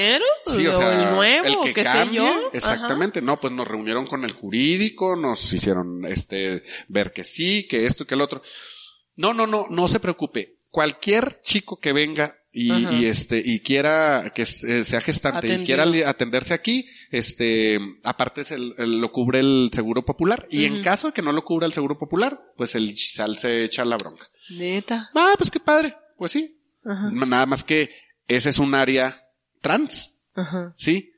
Sí, o sea, el nuevo, el que qué sé yo. exactamente, no, pues nos reunieron con el jurídico, nos hicieron, este, ver que sí, que esto y que el otro. No, no, no, no se preocupe. Cualquier chico que venga y, y este y quiera que eh, sea gestante y quiera atenderse aquí, este aparte se, lo cubre el seguro popular y en caso de que no lo cubra el seguro popular, pues el chisal se echa la bronca. Neta. Ah, pues qué padre. Pues sí. Ajá. Nada más que ese es un área trans, Ajá. ¿sí?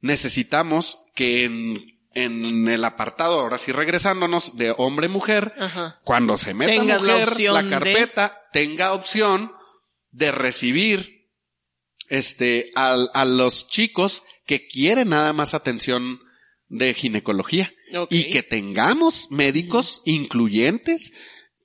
Necesitamos que en, en el apartado, ahora sí regresándonos, de hombre-mujer, cuando se meta Tengas mujer, la, de- carpeta tenga opción de recibir este a, a los chicos que quieren nada más atención de ginecología. Y que tengamos médicos incluyentes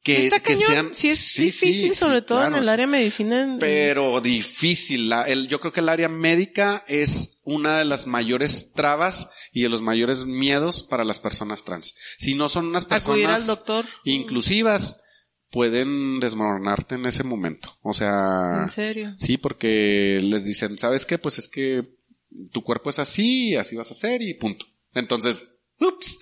que, está que cañón, sean sí es sí, difícil, sí, sobre todo claro, en el área de medicina. en- pero difícil. La- el, yo creo que el área médica es una de las mayores trabas y de los mayores miedos para las personas trans. Si no son unas al personas doctor. inclusivas, pueden desmoronarte en ese momento. O sea, En serio. sí, porque les dicen, ¿sabes qué? Pues es que tu cuerpo es así, así vas a ser y punto. Entonces, ups.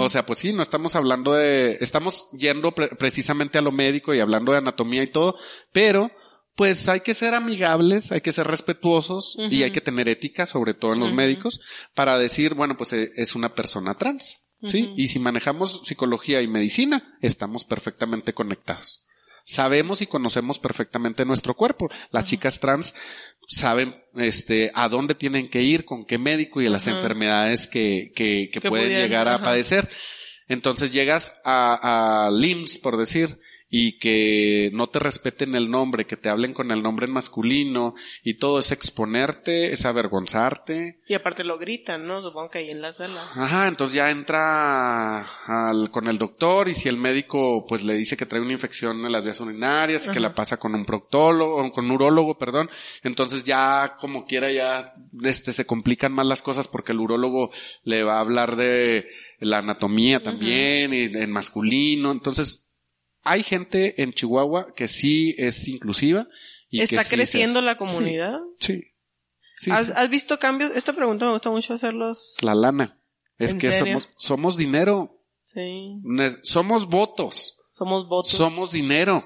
O sea, pues sí, no estamos hablando de, estamos yendo pre- precisamente a lo médico y hablando de anatomía y todo, pero pues hay que ser amigables, hay que ser respetuosos y hay que tener ética, sobre todo en los médicos, para decir, bueno, pues eh, es una persona trans, ¿sí? Y si manejamos psicología y medicina, estamos perfectamente conectados. Sabemos y conocemos perfectamente nuestro cuerpo. Las chicas trans saben este a dónde tienen que ir, con qué médico y las enfermedades que, que, que Que pueden pudieran, llegar a padecer. Entonces llegas a, a LIMS, por decir, y que no te respeten el nombre, que te hablen con el nombre en masculino, y todo es exponerte, es avergonzarte. Y aparte lo gritan, ¿no? Supongo que ahí en la sala. Ajá, entonces ya entra al, con el doctor y si el médico pues le dice que trae una infección en las vías urinarias y que la pasa con un proctólogo, o con un urólogo, perdón, entonces ya como quiera ya este se complican más las cosas porque el urólogo le va a hablar de la anatomía también y en masculino, entonces hay gente en Chihuahua que sí es inclusiva y que ¿Está sí creciendo la comunidad? Sí. Sí, ¿Has, sí. has visto cambios? Esta pregunta me gusta mucho hacerlos. La lana. Es ¿En que serio? somos, somos dinero. Sí. Somos votos, Somos votos. somos dinero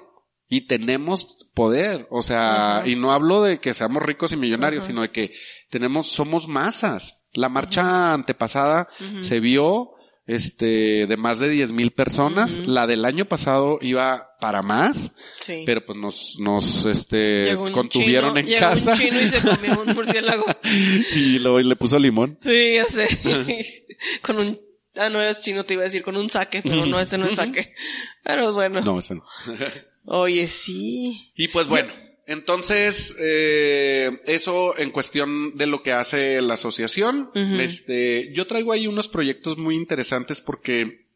y tenemos poder. O sea, y no hablo de que seamos ricos y millonarios, sino de que tenemos, somos masas. La marcha antepasada se vio, este, de más de 10 mil personas. La del año pasado iba para más, Sí. pero pues nos, nos, este, contuvieron chino- en llegó casa un chino y se comió un <laughs> murciélago. y, lo, y le puso limón. Sí, ya sé. <laughs> con un... Ah, no eres chino, te iba a decir con un saque, pero no, este no es saque. Pero bueno. No, ese no. Oye, sí. Y pues bueno, entonces, eh, eso en cuestión de lo que hace la asociación. Este, yo traigo ahí unos proyectos muy interesantes porque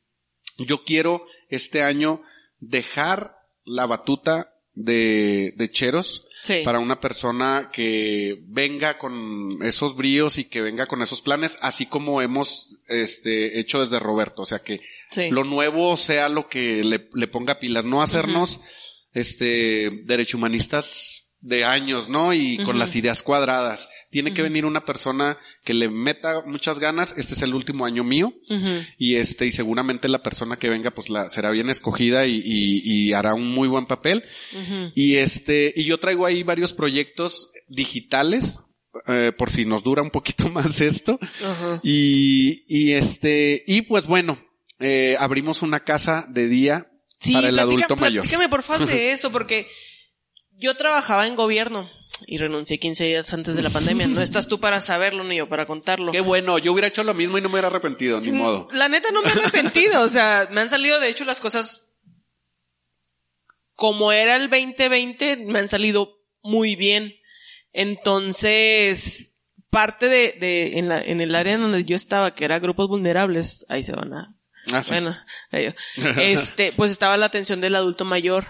yo quiero este año dejar la batuta de, de Cheros Sí. para una persona que venga con esos bríos y que venga con esos planes, así como hemos este, hecho desde Roberto. O sea que Sí. lo nuevo sea lo que le, le ponga pilas, no hacernos este derecho humanistas de años, ¿no? Y con las ideas cuadradas. Tiene que venir una persona que le meta muchas ganas. Este es el último año mío. Y este, y seguramente la persona que venga, pues la, será bien escogida y, y, y hará un muy buen papel. Y este, y yo traigo ahí varios proyectos digitales, eh, por si nos dura un poquito <laughs> más esto. Y, y este, y pues bueno, eh, abrimos una casa de día Sí, para el platica- adulto mayor. Platícame por favor de <laughs> eso, porque yo trabajaba en gobierno y renuncié 15 días antes de la pandemia. No estás tú para saberlo ni yo para contarlo. Qué bueno, yo hubiera hecho lo mismo y no me hubiera arrepentido, ni modo. La neta no me he arrepentido, o sea, me han salido de hecho las cosas como era el 2020, me han salido muy bien. Entonces, parte de, de en, la, en el área donde yo estaba, que era grupos vulnerables, ahí se van a... Ah, sí. Bueno, <laughs> este, pues estaba la atención del adulto mayor.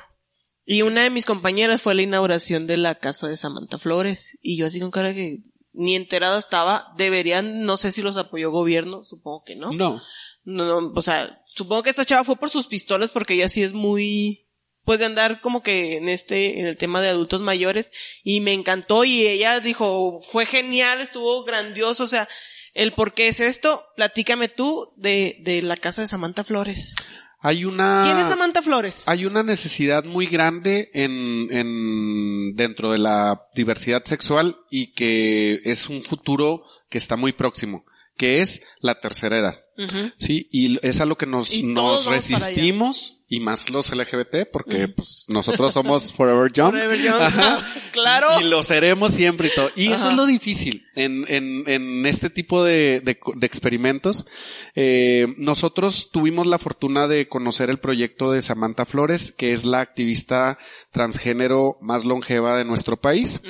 Y una de mis compañeras fue la inauguración de la casa de Samantha Flores. Y yo así con cara que ni enterada estaba. Deberían, no sé si los apoyó gobierno, supongo que no. No. No, no, o sea, supongo que esta chava fue por sus pistolas porque ella sí es muy, pues de andar como que en este, en el tema de adultos mayores y me encantó y ella dijo, fue genial, estuvo grandioso, o sea, el por qué es esto, platícame tú de, de la casa de Samantha Flores. Hay una... ¿Quién es Samantha Flores? Hay una necesidad muy grande en, en, dentro de la diversidad sexual y que es un futuro que está muy próximo, que es la tercera edad. Sí, y es a lo que nos, nos resistimos, y más los LGBT, porque pues nosotros somos Forever Young. Forever Young. Ajá. claro. Y lo seremos siempre y todo. Y eso es lo difícil en, en, en este tipo de, de, de experimentos. Eh, nosotros tuvimos la fortuna de conocer el proyecto de Samantha Flores, que es la activista transgénero más longeva de nuestro país.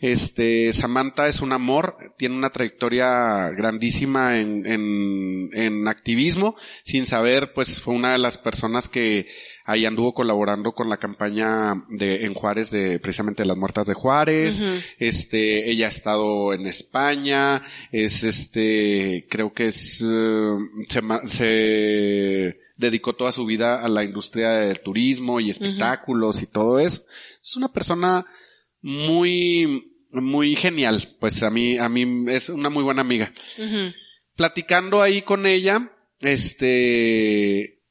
Este, Samantha es un amor, tiene una trayectoria grandísima en, en, en activismo, sin saber, pues fue una de las personas que ahí anduvo colaborando con la campaña de, en Juárez de, precisamente de las muertas de Juárez. Este, ella ha estado en España, es este, creo que es, eh, se, se dedicó toda su vida a la industria del turismo y espectáculos y todo eso. Es una persona muy, muy genial. Pues a mí, a mí es una muy buena amiga. Platicando ahí con ella, este,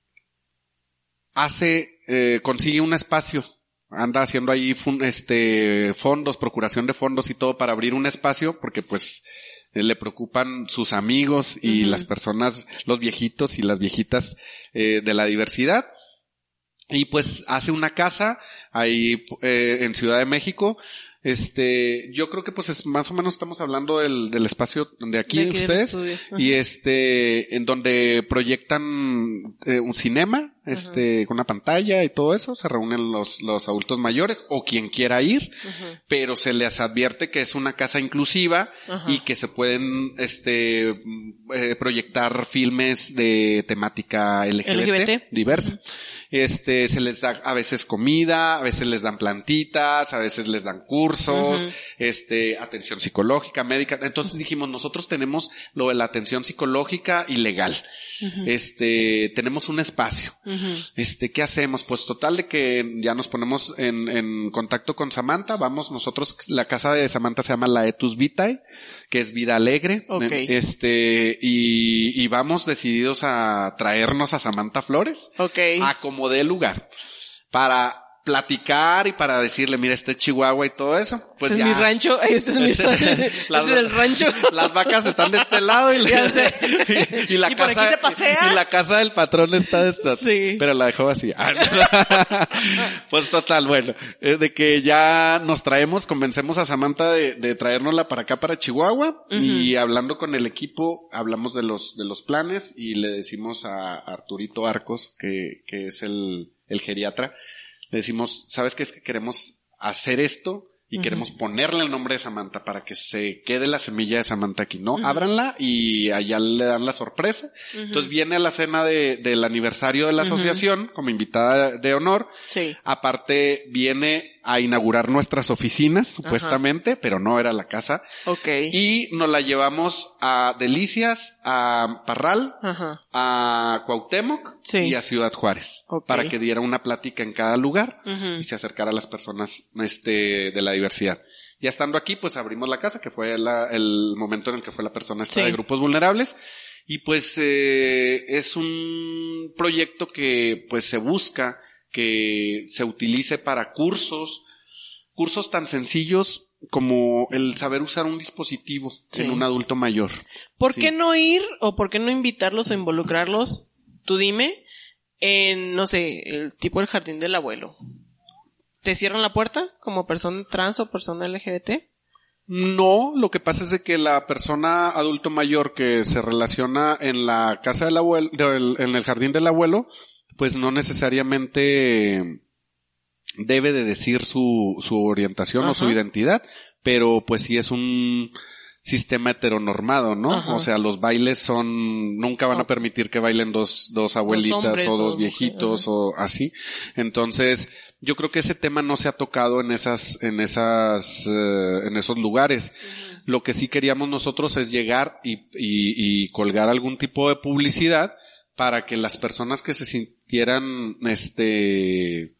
hace, eh, consigue un espacio. Anda haciendo ahí fun- este fondos, procuración de fondos y todo para abrir un espacio porque pues eh, le preocupan sus amigos y las personas, los viejitos y las viejitas eh, de la diversidad. Y pues hace una casa ahí eh, en Ciudad de México. Este, yo creo que pues es más o menos estamos hablando del, del espacio de aquí, De aquí ustedes. Y este, en donde proyectan eh, un cinema, este, con una pantalla y todo eso, se reúnen los, los adultos mayores o quien quiera ir, pero se les advierte que es una casa inclusiva Ajá. y que se pueden, este, mm, eh, proyectar filmes de temática LGBT, LGBT. diversa. Este, se les da a veces comida, a veces les dan plantitas, a veces les dan cursos, este, atención psicológica, médica. Entonces dijimos, nosotros tenemos lo de la atención psicológica y legal. Este, tenemos un espacio. Este, ¿qué hacemos? Pues total de que ya nos ponemos en, en contacto con Samantha. Vamos nosotros, la casa de Samantha se llama la Etus Vitae, que es vida alegre. Este, y, y vamos decididos a traernos a Samantha Flores Ok. a como dé lugar para platicar y para decirle, mira, este es Chihuahua y todo eso. Pues este ya. es mi rancho. <laughs> Este es mi Este- rancho. <laughs> Este es el rancho. <laughs> Las vacas están de este lado y, la Y por casa aquí se pasea. y la casa del patrón está de esta. Sí. Pero la dejó así. pues total, bueno, eh, de que ya nos traemos, convencemos a Samantha de, de traérnosla para acá para Chihuahua y hablando con el equipo hablamos de los de los planes y le decimos a Arturito Arcos que que es el el geriatra le decimos, ¿sabes qué es que queremos hacer esto? Y queremos ponerle el nombre de Samantha para que se quede la semilla de Samantha aquí, ¿no? Ábranla y allá le dan la sorpresa. Entonces viene a la cena de, del aniversario de la asociación como invitada de honor. Sí. Aparte viene a inaugurar nuestras oficinas, supuestamente, pero no era la casa. Ok. Y nos la llevamos a Delicias, a Parral, Ajá. a Cuauhtémoc Sí. y a Ciudad Juárez. Ok. Para que diera una plática en cada lugar y se acercara a las personas este, de la diversidad. Ya estando aquí, pues abrimos la casa, que fue la- el momento en el que fue la persona esta Sí. de grupos vulnerables. Y pues eh, es un proyecto que pues se busca que se utilice para cursos, cursos tan sencillos como el saber usar un dispositivo Sí. en un adulto mayor. ¿Por Sí. qué no ir o por qué no invitarlos o involucrarlos? Tú dime, en, no sé, el tipo el jardín del abuelo. ¿Te cierran la puerta como persona trans o persona LGBT? No, lo que pasa es de que la persona adulto mayor que se relaciona en la casa del abuelo, del- en el jardín del abuelo, pues no necesariamente debe de decir su, su orientación o su identidad, pero pues sí es un, sistema heteronormado, ¿no? Ajá. O sea, los bailes son, nunca van a permitir que bailen dos, dos abuelitas hombres o o dos mujeres, viejitos o así. Entonces, yo creo que ese tema no se ha tocado en esas, en esas, eh, en esos lugares. Lo que sí queríamos nosotros es llegar y, y, y colgar algún tipo de publicidad para que las personas que se sintieran, este,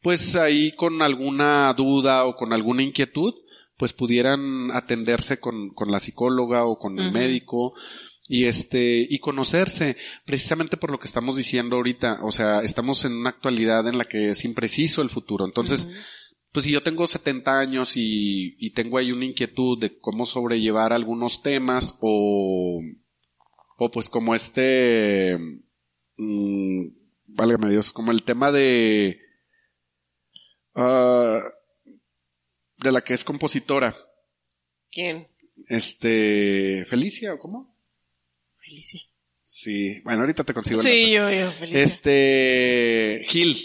pues ahí con alguna duda o con alguna inquietud, pues pudieran atenderse con, con la psicóloga o con el médico y este, y conocerse, precisamente por lo que estamos diciendo ahorita, o sea, estamos en una actualidad en la que es impreciso el futuro, entonces, pues si yo tengo 70 años y, y tengo ahí una inquietud de cómo sobrellevar algunos temas o, o pues como este, mm, válgame Dios, como el tema de, ah, de la que es compositora, ¿Quién? este, Felicia o cómo? Felicia. Sí, bueno, ahorita te consigo el Sí, dato. yo, yo, Felicia. Este, Gil,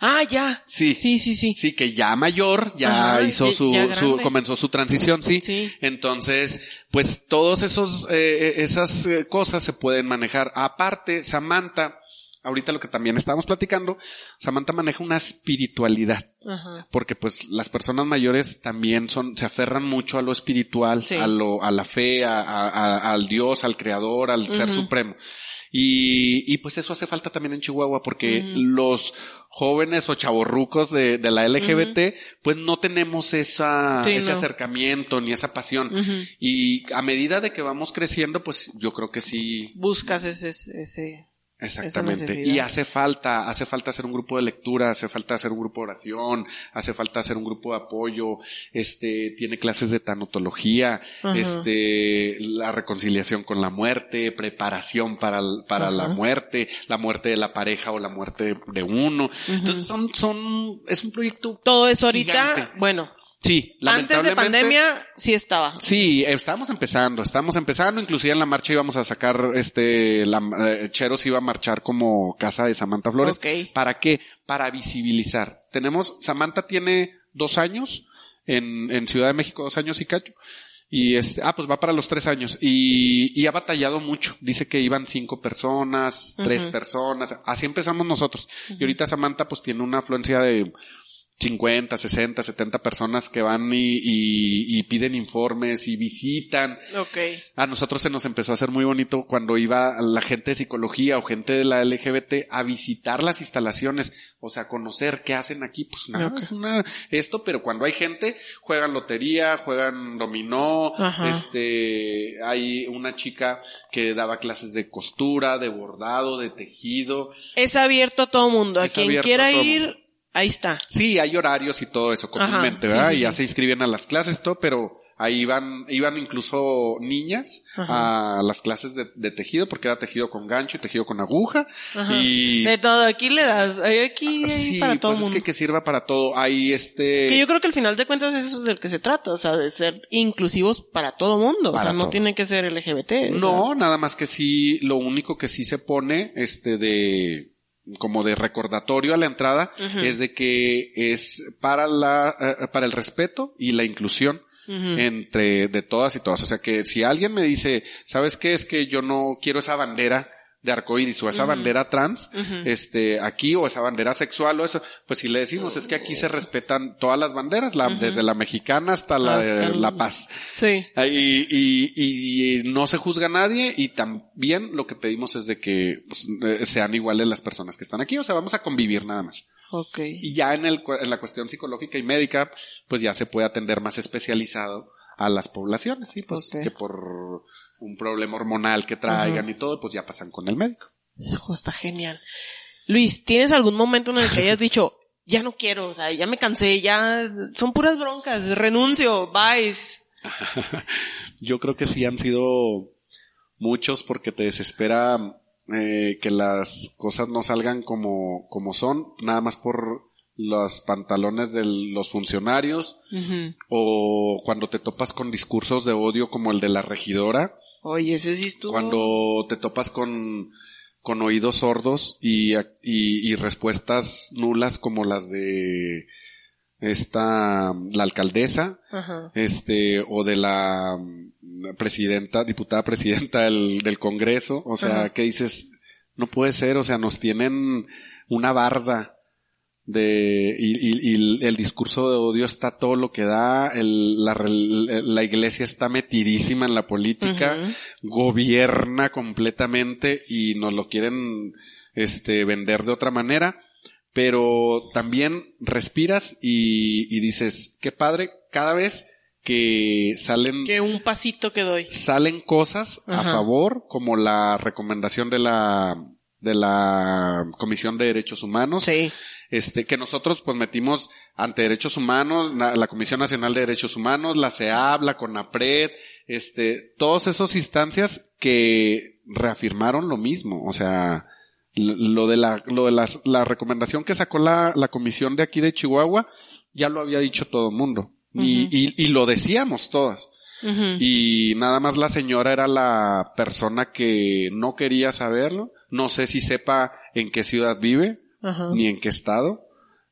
Ah, ya. sí, Sí, sí, sí. sí, que ya mayor, ya Ajá, hizo su, ya su, comenzó su transición, sí. Sí. Entonces, pues todos esos, eh, esas eh, cosas se pueden manejar. Aparte, Samantha, ahorita lo que también estábamos platicando, Samantha maneja una espiritualidad. Ajá. Porque pues las personas mayores también son, se aferran mucho a lo espiritual, Sí. a lo, a la fe, a, a- a- al Dios, al creador, al ser supremo. Y, y pues eso hace falta también en Chihuahua porque los jóvenes o chavorrucos de, de la LGBT pues no tenemos esa, Sí, ese no. acercamiento ni esa pasión. Y a medida de que vamos creciendo pues yo creo que sí, Buscas ese, ese. Exactamente. Y hace falta, hace falta hacer un grupo de lectura, hace falta hacer un grupo de oración, hace falta hacer un grupo de apoyo, este, tiene clases de tanatología, Ajá. este, la reconciliación con la muerte, preparación para, para la muerte, la muerte de la pareja o la muerte de uno. Entonces son, son, es un proyecto, Todo eso ahorita, Gigante. bueno, sí, antes de pandemia sí estaba. Sí, estábamos empezando, estábamos empezando, inclusive en la marcha íbamos a sacar, este, la, eh, Cheros iba a marchar como casa de Samantha Flores. Ok. ¿Para qué? Para visibilizar. Tenemos, Samantha tiene dos años en, en Ciudad de México, dos años y cacho. Y este, ah, pues va para los tres años. Y, y ha batallado mucho. Dice que iban cinco personas, tres personas. Así empezamos nosotros. Y ahorita Samantha pues tiene una afluencia de 50, 60, 70 personas que van y, y, y piden informes y visitan. Ok. A nosotros se nos empezó a hacer muy bonito cuando iba la gente de psicología o gente de la LGBT a visitar las instalaciones, o sea, conocer qué hacen aquí, pues nada, es una, esto, pero cuando hay gente, juegan lotería, juegan dominó, Ajá. este, hay una chica que daba clases de costura, de bordado, de tejido. Es abierto a todo mundo. A Es quien quiera ir, mundo. Ahí está. Sí, hay horarios y todo eso comúnmente, ¿verdad? sí, y ya sí. se inscriben a las clases, todo, pero ahí iban, iban incluso niñas Ajá. a las clases de, de tejido, porque era tejido con gancho y tejido con aguja. Ajá. Y De todo, aquí le das, hay aquí hay sí, para todo pues mundo. es que, que sirva para todo. Hay este... Que yo creo que al final de cuentas eso es del que se trata, o sea, de ser inclusivos para todo mundo, o sea, no tiene que ser LGBT. No, nada más que sí, lo único que sí se pone, este, de, como de recordatorio a la entrada, es de que es para la, eh, para el respeto y la inclusión. entre de todas y todas. O sea que si alguien me dice, ¿sabes qué? Es que yo no quiero esa bandera de arcoíris o esa bandera trans, este, aquí o esa bandera sexual o eso, pues si le decimos es que aquí se respetan todas las banderas, la, desde la mexicana hasta la de La Paz. Sí. Y, y, y no se juzga a nadie y también lo que pedimos es de que pues, eh, sean iguales las personas que están aquí, o sea, vamos a convivir nada más. Ok. Y ya en, el, en la cuestión psicológica y médica, pues ya se puede atender más especializado a las poblaciones, sí, pues que por un problema hormonal que traigan y todo, pues ya pasan con el médico. Eso está genial. Luis, ¿tienes algún momento en el que hayas dicho, <laughs> ya no quiero, o sea, ya me cansé, ya son puras broncas, renuncio, bye? <laughs> Yo creo que sí han sido muchos porque te desespera eh, que las cosas no salgan como, como son, nada más por los pantalones de los funcionarios o cuando te topas con discursos de odio como el de la regidora Oye, ese sí estuvo. cuando te topas con, con oídos sordos y, y, y respuestas nulas como las de esta, la alcaldesa, Ajá. este, o de la mm, presidenta, diputada presidenta del, del Congreso, o sea, Ajá. que dices, no puede ser, o sea, nos tienen una barda de, y, y- y el discurso de odio está todo lo que da, el- la, la iglesia está metidísima en la política, gobierna completamente y nos lo quieren este vender de otra manera, pero también respiras y, y dices, qué padre, cada vez que salen Que un pasito que doy. salen cosas a favor, como la recomendación de la de la Comisión de Derechos Humanos, Sí. Este, que nosotros pues metimos ante Derechos Humanos, la, la Comisión Nacional de Derechos Humanos, la CEAB, la CONAPRED, este, todas esas instancias que reafirmaron lo mismo, o sea, lo de la, lo de las- la recomendación que sacó la, la comisión de aquí de Chihuahua, ya lo había dicho todo el mundo. Y, y, y lo decíamos todas. Y nada más la señora era la persona que no quería saberlo. No sé si sepa en qué ciudad vive, Ajá. ni en qué estado,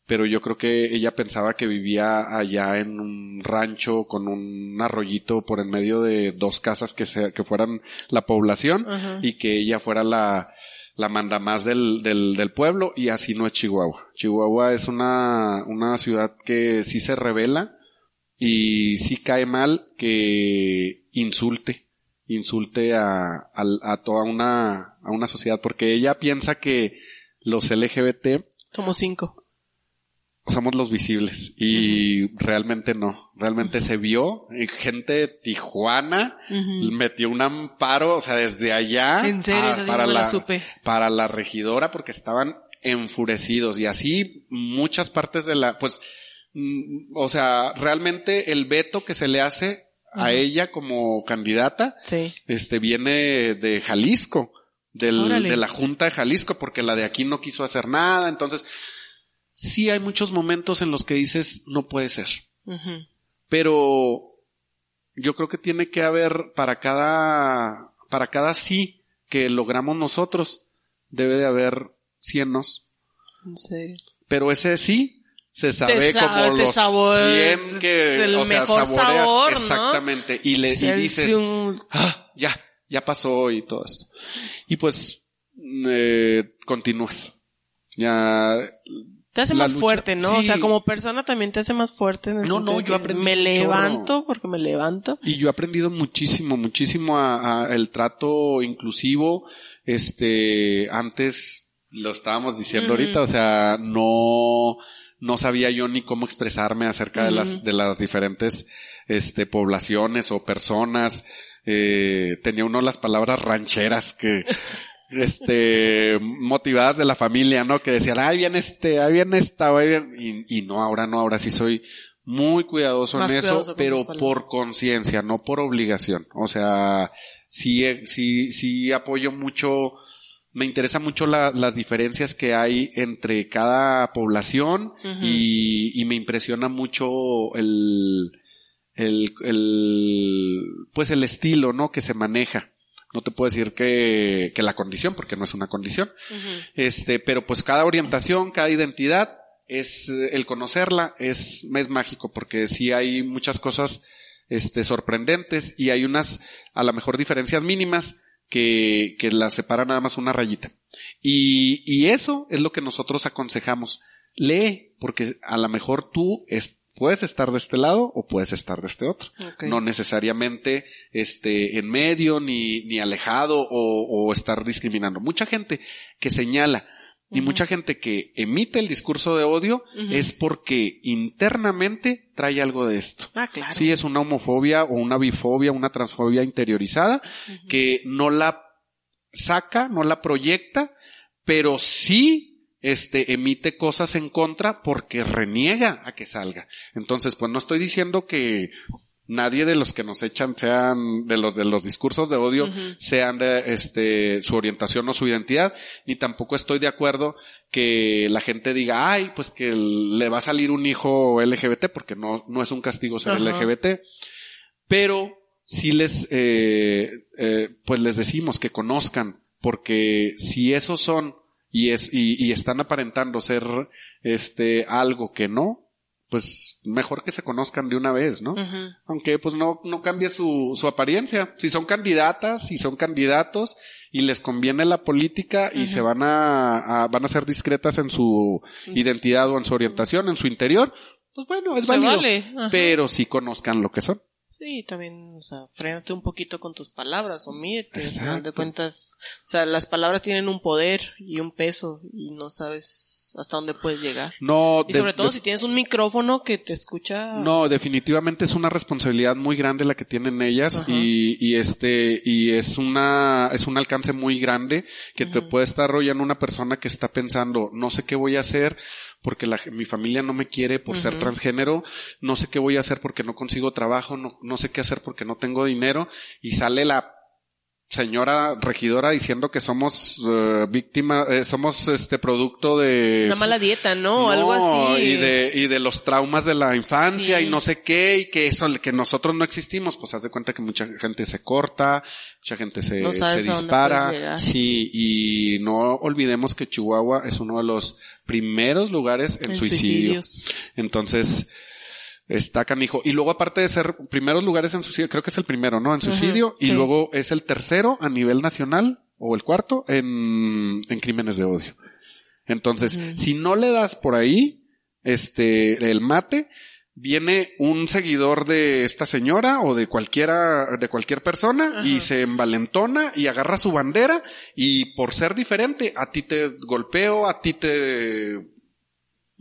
pero yo creo que ella pensaba que vivía allá en un rancho con un arroyito por en medio de dos casas que, se, que fueran la población Ajá. y que ella fuera la, la mandamás del, del, del pueblo y así no es Chihuahua. Chihuahua es una, una ciudad que sí se revela y sí cae mal que insulte, insulte a, a, a toda una, a una sociedad porque ella piensa que los LGBT Somos cinco. somos los visibles y realmente no, realmente se vio gente de Tijuana metió un amparo, o sea, desde allá En serio, a- para no la supe. para la regidora porque estaban enfurecidos. Y así muchas partes de la pues mm, o sea, realmente el veto que se le hace a ella como candidata Sí. este viene de Jalisco, del, de la Junta de Jalisco, porque la de aquí no quiso hacer nada, entonces sí hay muchos momentos en los que dices no puede ser, pero yo creo que tiene que haber para cada para cada sí que logramos nosotros debe de haber cienos, En serio. pero ese sí se sabe sa- como los sabor- 100 que es el o sea, mejor saboreas. sabor, ¿no? exactamente. Y le y dices ah, ya, ya pasó y todo esto. Y pues, eh, continúas. Ya, Te hace más lucha- fuerte, ¿no? O sea, como persona también te hace más fuerte. En el No, no, yo aprendí Me levanto porque me levanto. y yo he aprendido muchísimo, muchísimo a, a el trato inclusivo. Este, antes lo estábamos diciendo ahorita, o sea, no, no sabía yo ni cómo expresarme acerca de las, de las diferentes, este, poblaciones o personas. Eh, tenía uno las palabras rancheras que, este, motivadas de la familia, ¿no? Que decían, ay, bien este, ay, bien esta, ay, bien, y, y no, ahora no, ahora sí soy muy cuidadoso Más en eso, cuidadoso pero por conciencia, no por obligación. O sea, sí, eh, sí, sí apoyo mucho, me interesa mucho la- las diferencias que hay entre cada población y, y me impresiona mucho el, el, el, pues el estilo, ¿no? Que se maneja. No te puedo decir que, que la condición, porque no es una condición. Este, pero pues cada orientación, cada identidad, es, eh, el conocerla es, es mágico, porque sí hay muchas cosas, este, sorprendentes y hay unas, a lo mejor diferencias mínimas que, que las separa nada más una rayita. Y, y eso es lo que nosotros aconsejamos. Lee, porque a lo mejor tú es- puedes estar de este lado o puedes estar de este otro no necesariamente este en medio ni, ni alejado o, o estar discriminando. Mucha gente que señala y mucha gente que emite el discurso de odio es porque internamente trae algo de esto. Ah, claro. Sí, es una homofobia o una bifobia, una transfobia interiorizada que no la saca, no la proyecta, pero sí este emite cosas en contra porque reniega a que salga. Entonces, pues no estoy diciendo que nadie de los que nos echan sean de los de los discursos de odio sean de este su orientación o su identidad, ni tampoco estoy de acuerdo que la gente diga, "Ay, pues que le va a salir un hijo LGBT" porque no no es un castigo ser. LGBT pero sí les, eh, eh, pues les decimos que conozcan, porque si esos son y es y, y están aparentando ser este algo que no, pues mejor que se conozcan de una vez, ¿no? Aunque pues no, no cambie su, su apariencia. Si son candidatas, si son candidatos y les conviene la política y se van a, a- van a ser discretas en su identidad o en su orientación, en su interior, pues bueno, es Se válido. vale. Pero sí conozcan lo que son. Sí, también, o sea, frénate un poquito con tus palabras, o mídete. Al final de cuentas, o sea, las palabras tienen un poder y un peso y no sabes hasta dónde puedes llegar. No, Y de- sobre todo de- si tienes un micrófono que te escucha. No, definitivamente es una responsabilidad muy grande la que tienen ellas Ajá. y, y este, y es una, es un alcance muy grande que te puede estar arrollando una persona que está pensando, no sé qué voy a hacer porque la, mi familia no me quiere por ser transgénero, no sé qué voy a hacer porque no consigo trabajo, no, no sé qué hacer porque no tengo dinero y sale la señora regidora diciendo que somos eh, víctima, eh, somos este producto de Una mala dieta, ¿no? Algo así. y de, y de los traumas de la infancia Sí. y no sé qué, y que eso, que nosotros no existimos, pues haz de cuenta que mucha gente se corta, mucha gente se, No dispara. Sí, y no olvidemos que Chihuahua es uno de los primeros lugares en, En suicidio. suicidios. Entonces, está canijo. Y luego aparte de ser primeros lugares en suicidio, creo que es el primero, ¿no? En suicidio, y sí. luego es el tercero a nivel nacional, o el cuarto, en, en crímenes de odio. Entonces, si no le das por ahí, este, el mate, viene un seguidor de esta señora o de cualquiera, de cualquier persona Ajá. y se envalentona y agarra su bandera y por ser diferente, a ti te golpeo, a ti te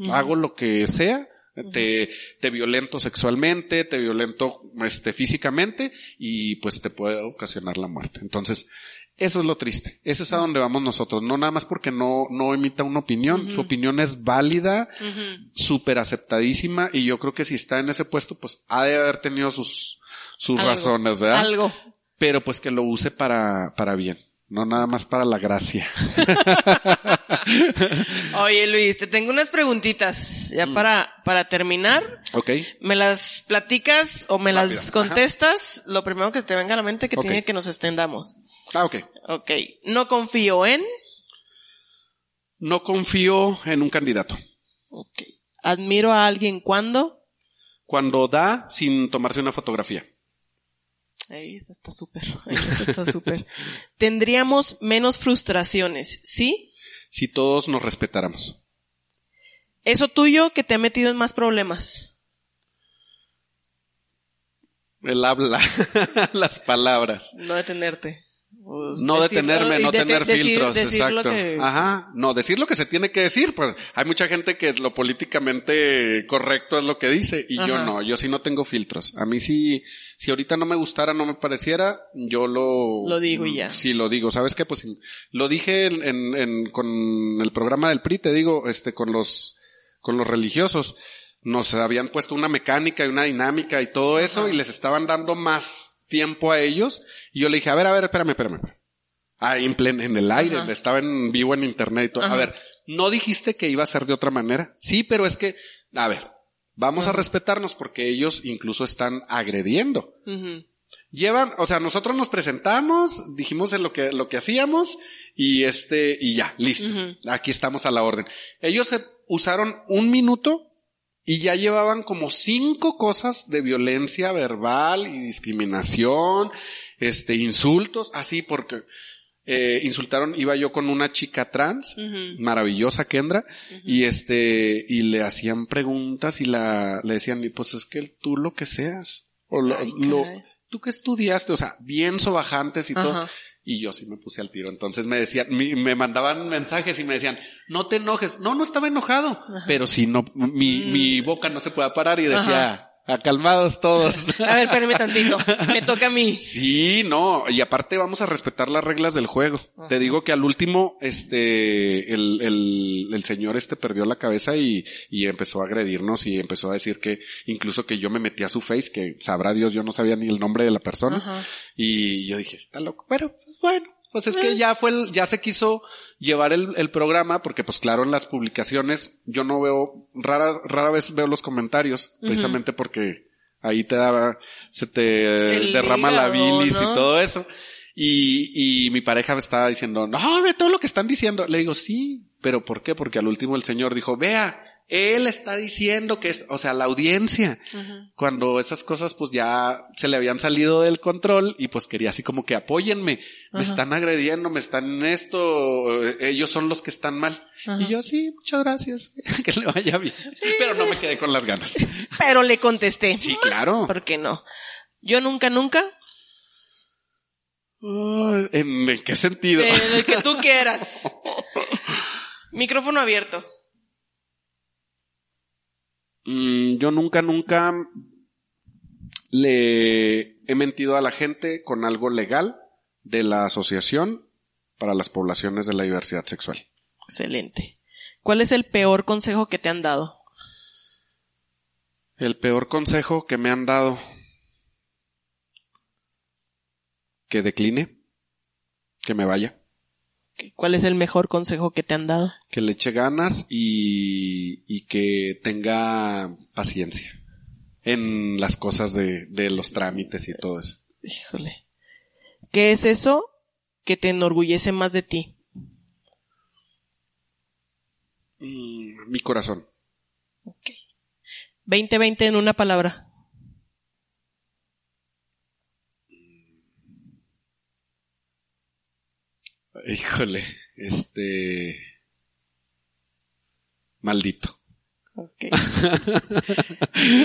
hago lo que sea, te, te violento sexualmente, te violento este, físicamente y pues te puede ocasionar la muerte. Entonces, eso es lo triste. Eso es a donde vamos nosotros. No nada más porque no, no emita una opinión. Su opinión es válida, Ujú. súper aceptadísima y yo creo que si está en ese puesto, pues ha de haber tenido sus, sus Algo. razones, ¿verdad? Algo. Pero pues que lo use para, para bien. No nada más para la gracia. <laughs> Oye, Luis, te tengo unas preguntitas ya Mm. para, para terminar. ¿Ok? Me las platicas o me Rápido, las ajá. contestas. Lo primero que te venga a la mente que tiene que nos extendamos. Ah, ok. Ok. No confío en. No confío en un candidato. Ok. Admiro a alguien cuando. Cuando da sin tomarse una fotografía. Ahí, eso está súper. <laughs> Eso está súper. Tendríamos menos frustraciones, ¿sí? Si todos nos respetáramos. Eso tuyo que te ha metido en más problemas. El habla, <laughs> las palabras. No detenerte. O No decir- detenerme, y no de- tener decir- filtros, decir exacto. que- Ajá, no, decir lo que se tiene que decir, pues hay mucha gente que lo políticamente correcto es lo que dice y yo no, yo sí no tengo filtros. A mí sí, si ahorita no me gustara, no me pareciera, yo lo... Lo digo y ya. Sí, lo digo. ¿Sabes qué? Pues lo dije en, en- en- con el programa del PRI, te digo, este, con los, con los religiosos. Nos habían puesto una mecánica y una dinámica y todo eso Ajá. y les estaban dando más tiempo a ellos. Y yo le dije, a ver, a ver, espérame, espérame. Ah, en, plen- en el aire, Ajá. estaba en vivo en internet y todo. Ajá. A ver, ¿no dijiste que iba a ser de otra manera? Sí, pero es que, a ver, vamos a respetarnos porque ellos incluso están agrediendo. Llevan, o sea, nosotros nos presentamos, dijimos en lo que, lo que hacíamos y este, y ya, listo. Aquí estamos a la orden. Ellos se usaron un minuto y ya llevaban como cinco cosas de violencia verbal y discriminación, este, insultos, así porque, eh, insultaron, iba yo con una chica trans, maravillosa Kendra, y este, y le hacían preguntas y la, le decían, y pues es que tú lo que seas, o lo, Ay, lo- tú que estudiaste, o sea, bien sobajantes y todo. Y yo sí me puse al tiro. Entonces me decían, mi- me mandaban mensajes y me decían, no te enojes. No, no estaba enojado. Pero sí, no, mi, Mm. mi boca no se puede parar y decía, acalmados todos. <laughs> A ver, espérame tantito. Me toca a mí. Sí, no, y aparte vamos a respetar las reglas del juego. Ajá. Te digo que al último, este, el, el, el señor este perdió la cabeza y, y empezó a agredirnos y empezó a decir que incluso que yo me metí a su face, que sabrá Dios, yo no sabía ni el nombre de la persona. Ajá. Y yo dije, está loco, pero bueno, pues es Eh. que ya fue, el- ya se quiso llevar el, el programa, porque pues claro, en las publicaciones yo no veo, rara, rara vez veo los comentarios, precisamente porque ahí te da, se te El derrama la bilis ¿no? y todo eso. Y, y mi pareja me estaba diciendo, no, ve todo lo que están diciendo. Le digo, sí, pero ¿por qué? Porque al último el señor dijo, vea, él está diciendo que es, o sea, la audiencia, cuando esas cosas pues ya se le habían salido del control y pues quería así como que apóyenme, me están agrediendo, me están en esto, ellos son los que están mal. Y yo sí, muchas gracias, <laughs> que le vaya bien. Pero no me quedé con las ganas. <laughs> Pero le contesté. Sí, claro. ¿Por qué no? Yo nunca, nunca. ¿En qué sentido? En el que tú <laughs> quieras. Micrófono abierto. Mm, yo nunca, nunca le he mentido a la gente con algo legal de la Asociación para las Poblaciones de la Diversidad Sexual. Excelente. ¿Cuál es el peor consejo que te han dado? El peor consejo que me han dado. Que decline. Que me vaya. ¿Cuál es el mejor consejo que te han dado? Que le eche ganas y, y que tenga paciencia en las cosas de, de los trámites y todo eso. Híjole. ¿Qué es eso que te enorgullece más de ti? Mm, mi corazón. Ok. 2020 en una palabra. Híjole, este... Maldito. Okay.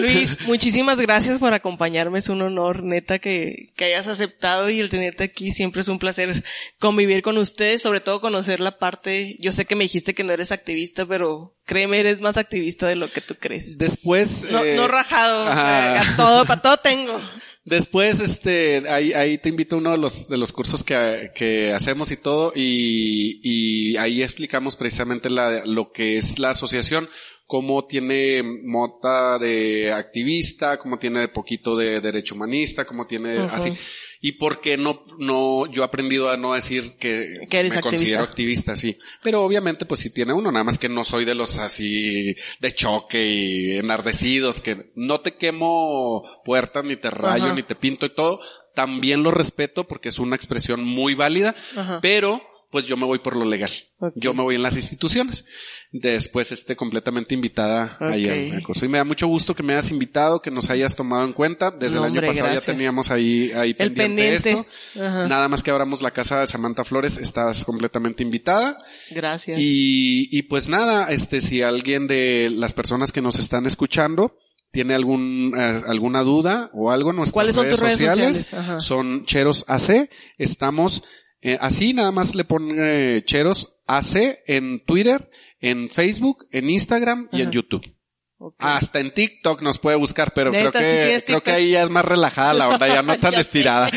Luis, muchísimas gracias por acompañarme. Es un honor, neta, que, que, hayas aceptado y el tenerte aquí siempre es un placer convivir con ustedes, sobre todo conocer la parte. Yo sé que me dijiste que no eres activista, pero créeme, eres más activista de lo que tú crees. Después. No, eh, no rajado, o sea, todo, para todo tengo. Después, este, ahí, ahí te invito a uno de los, de los cursos que, que hacemos y todo, y, y ahí explicamos precisamente la, lo que es la asociación cómo tiene mota de activista, cómo tiene poquito de derecho humanista, cómo tiene así. Y por qué no, no, yo he aprendido a no decir que, me considero activista, sí. Pero obviamente pues sí tiene uno, nada más que no soy de los así de choque y enardecidos, que no te quemo puertas, ni te rayo, ni te pinto y todo. También lo respeto porque es una expresión muy válida, pero pues yo me voy por lo legal. Yo me voy en las instituciones. Después esté completamente invitada ahí al curso. Y me da mucho gusto que me hayas invitado, que nos hayas tomado en cuenta. Desde el año pasado ya teníamos ahí, ahí pendiente, esto. Nada más que abramos la casa de Samantha Flores, estás completamente invitada. Gracias. Y, y pues nada, este, si alguien de las personas que nos están escuchando, tiene algún eh, alguna duda o algo, nuestras ¿Cuáles son tus redes sociales? Son Cheros AC. Estamos eh, así nada más le pone Cheros AC en Twitter, en Facebook, en Instagram y en YouTube. Hasta en TikTok nos puede buscar, pero creo que, creo que ahí ya es más relajada la onda, ya no <laughs> tan estirada.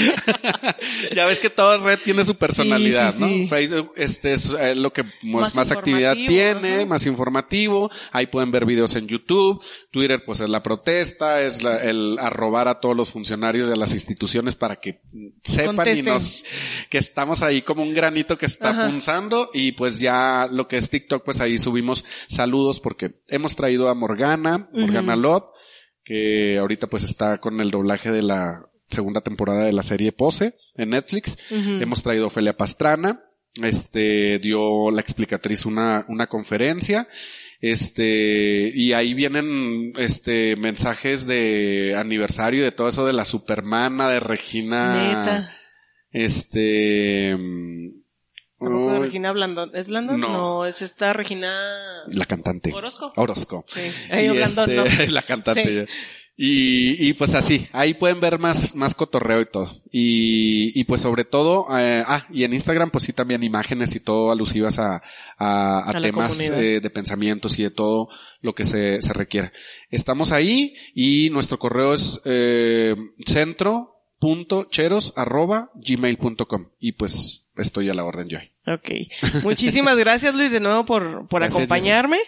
<laughs> ya ves que toda red tiene su personalidad, ¿no? Facebook, este es eh, lo que más, más actividad tiene, más informativo. Ahí pueden ver videos en YouTube. Twitter, pues es la protesta, es el arrobar a todos los funcionarios de las instituciones para que sepan y nos, que estamos ahí como un granito que está punzando. Y pues ya lo que es TikTok, pues ahí subimos saludos porque hemos traído a Morgan Morgana, Love, que ahorita pues está con el doblaje de la segunda temporada de la serie Pose en Netflix. Hemos traído a Ofelia Pastrana, este, dio la explicatriz una, una conferencia, este, y ahí vienen, este, mensajes de aniversario de todo eso de la Supermana, de Regina. Neta. Este, Regina Blandón. ¿Es Blandón? No. es esta Regina... La cantante. Orozco. Orozco. Sí. Blandón, este, <laughs> La cantante. Y, y pues así, ahí pueden ver más, más cotorreo y todo. Y, y pues sobre todo, eh, ah, y en Instagram pues sí también imágenes y todo alusivas a, a, a, temas eh, de pensamientos y de todo lo que se, se requiera. Estamos ahí y nuestro correo es eh, centro.cheros arroba gmail.com y pues estoy a la orden yo. Ok. Muchísimas <laughs> gracias Luis de nuevo por, por acompañarme.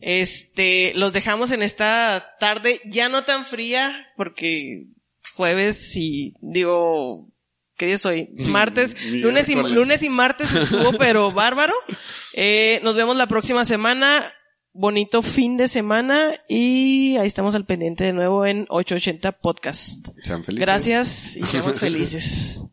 Este, los dejamos en esta tarde ya no tan fría porque jueves y digo, ¿qué día soy? Martes, lunes y, lunes y martes estuvo <laughs> pero bárbaro. Eh, nos vemos la próxima semana. Bonito fin de semana y ahí estamos al pendiente de nuevo en 880 Podcast. Sean felices. Gracias y seamos <laughs> felices.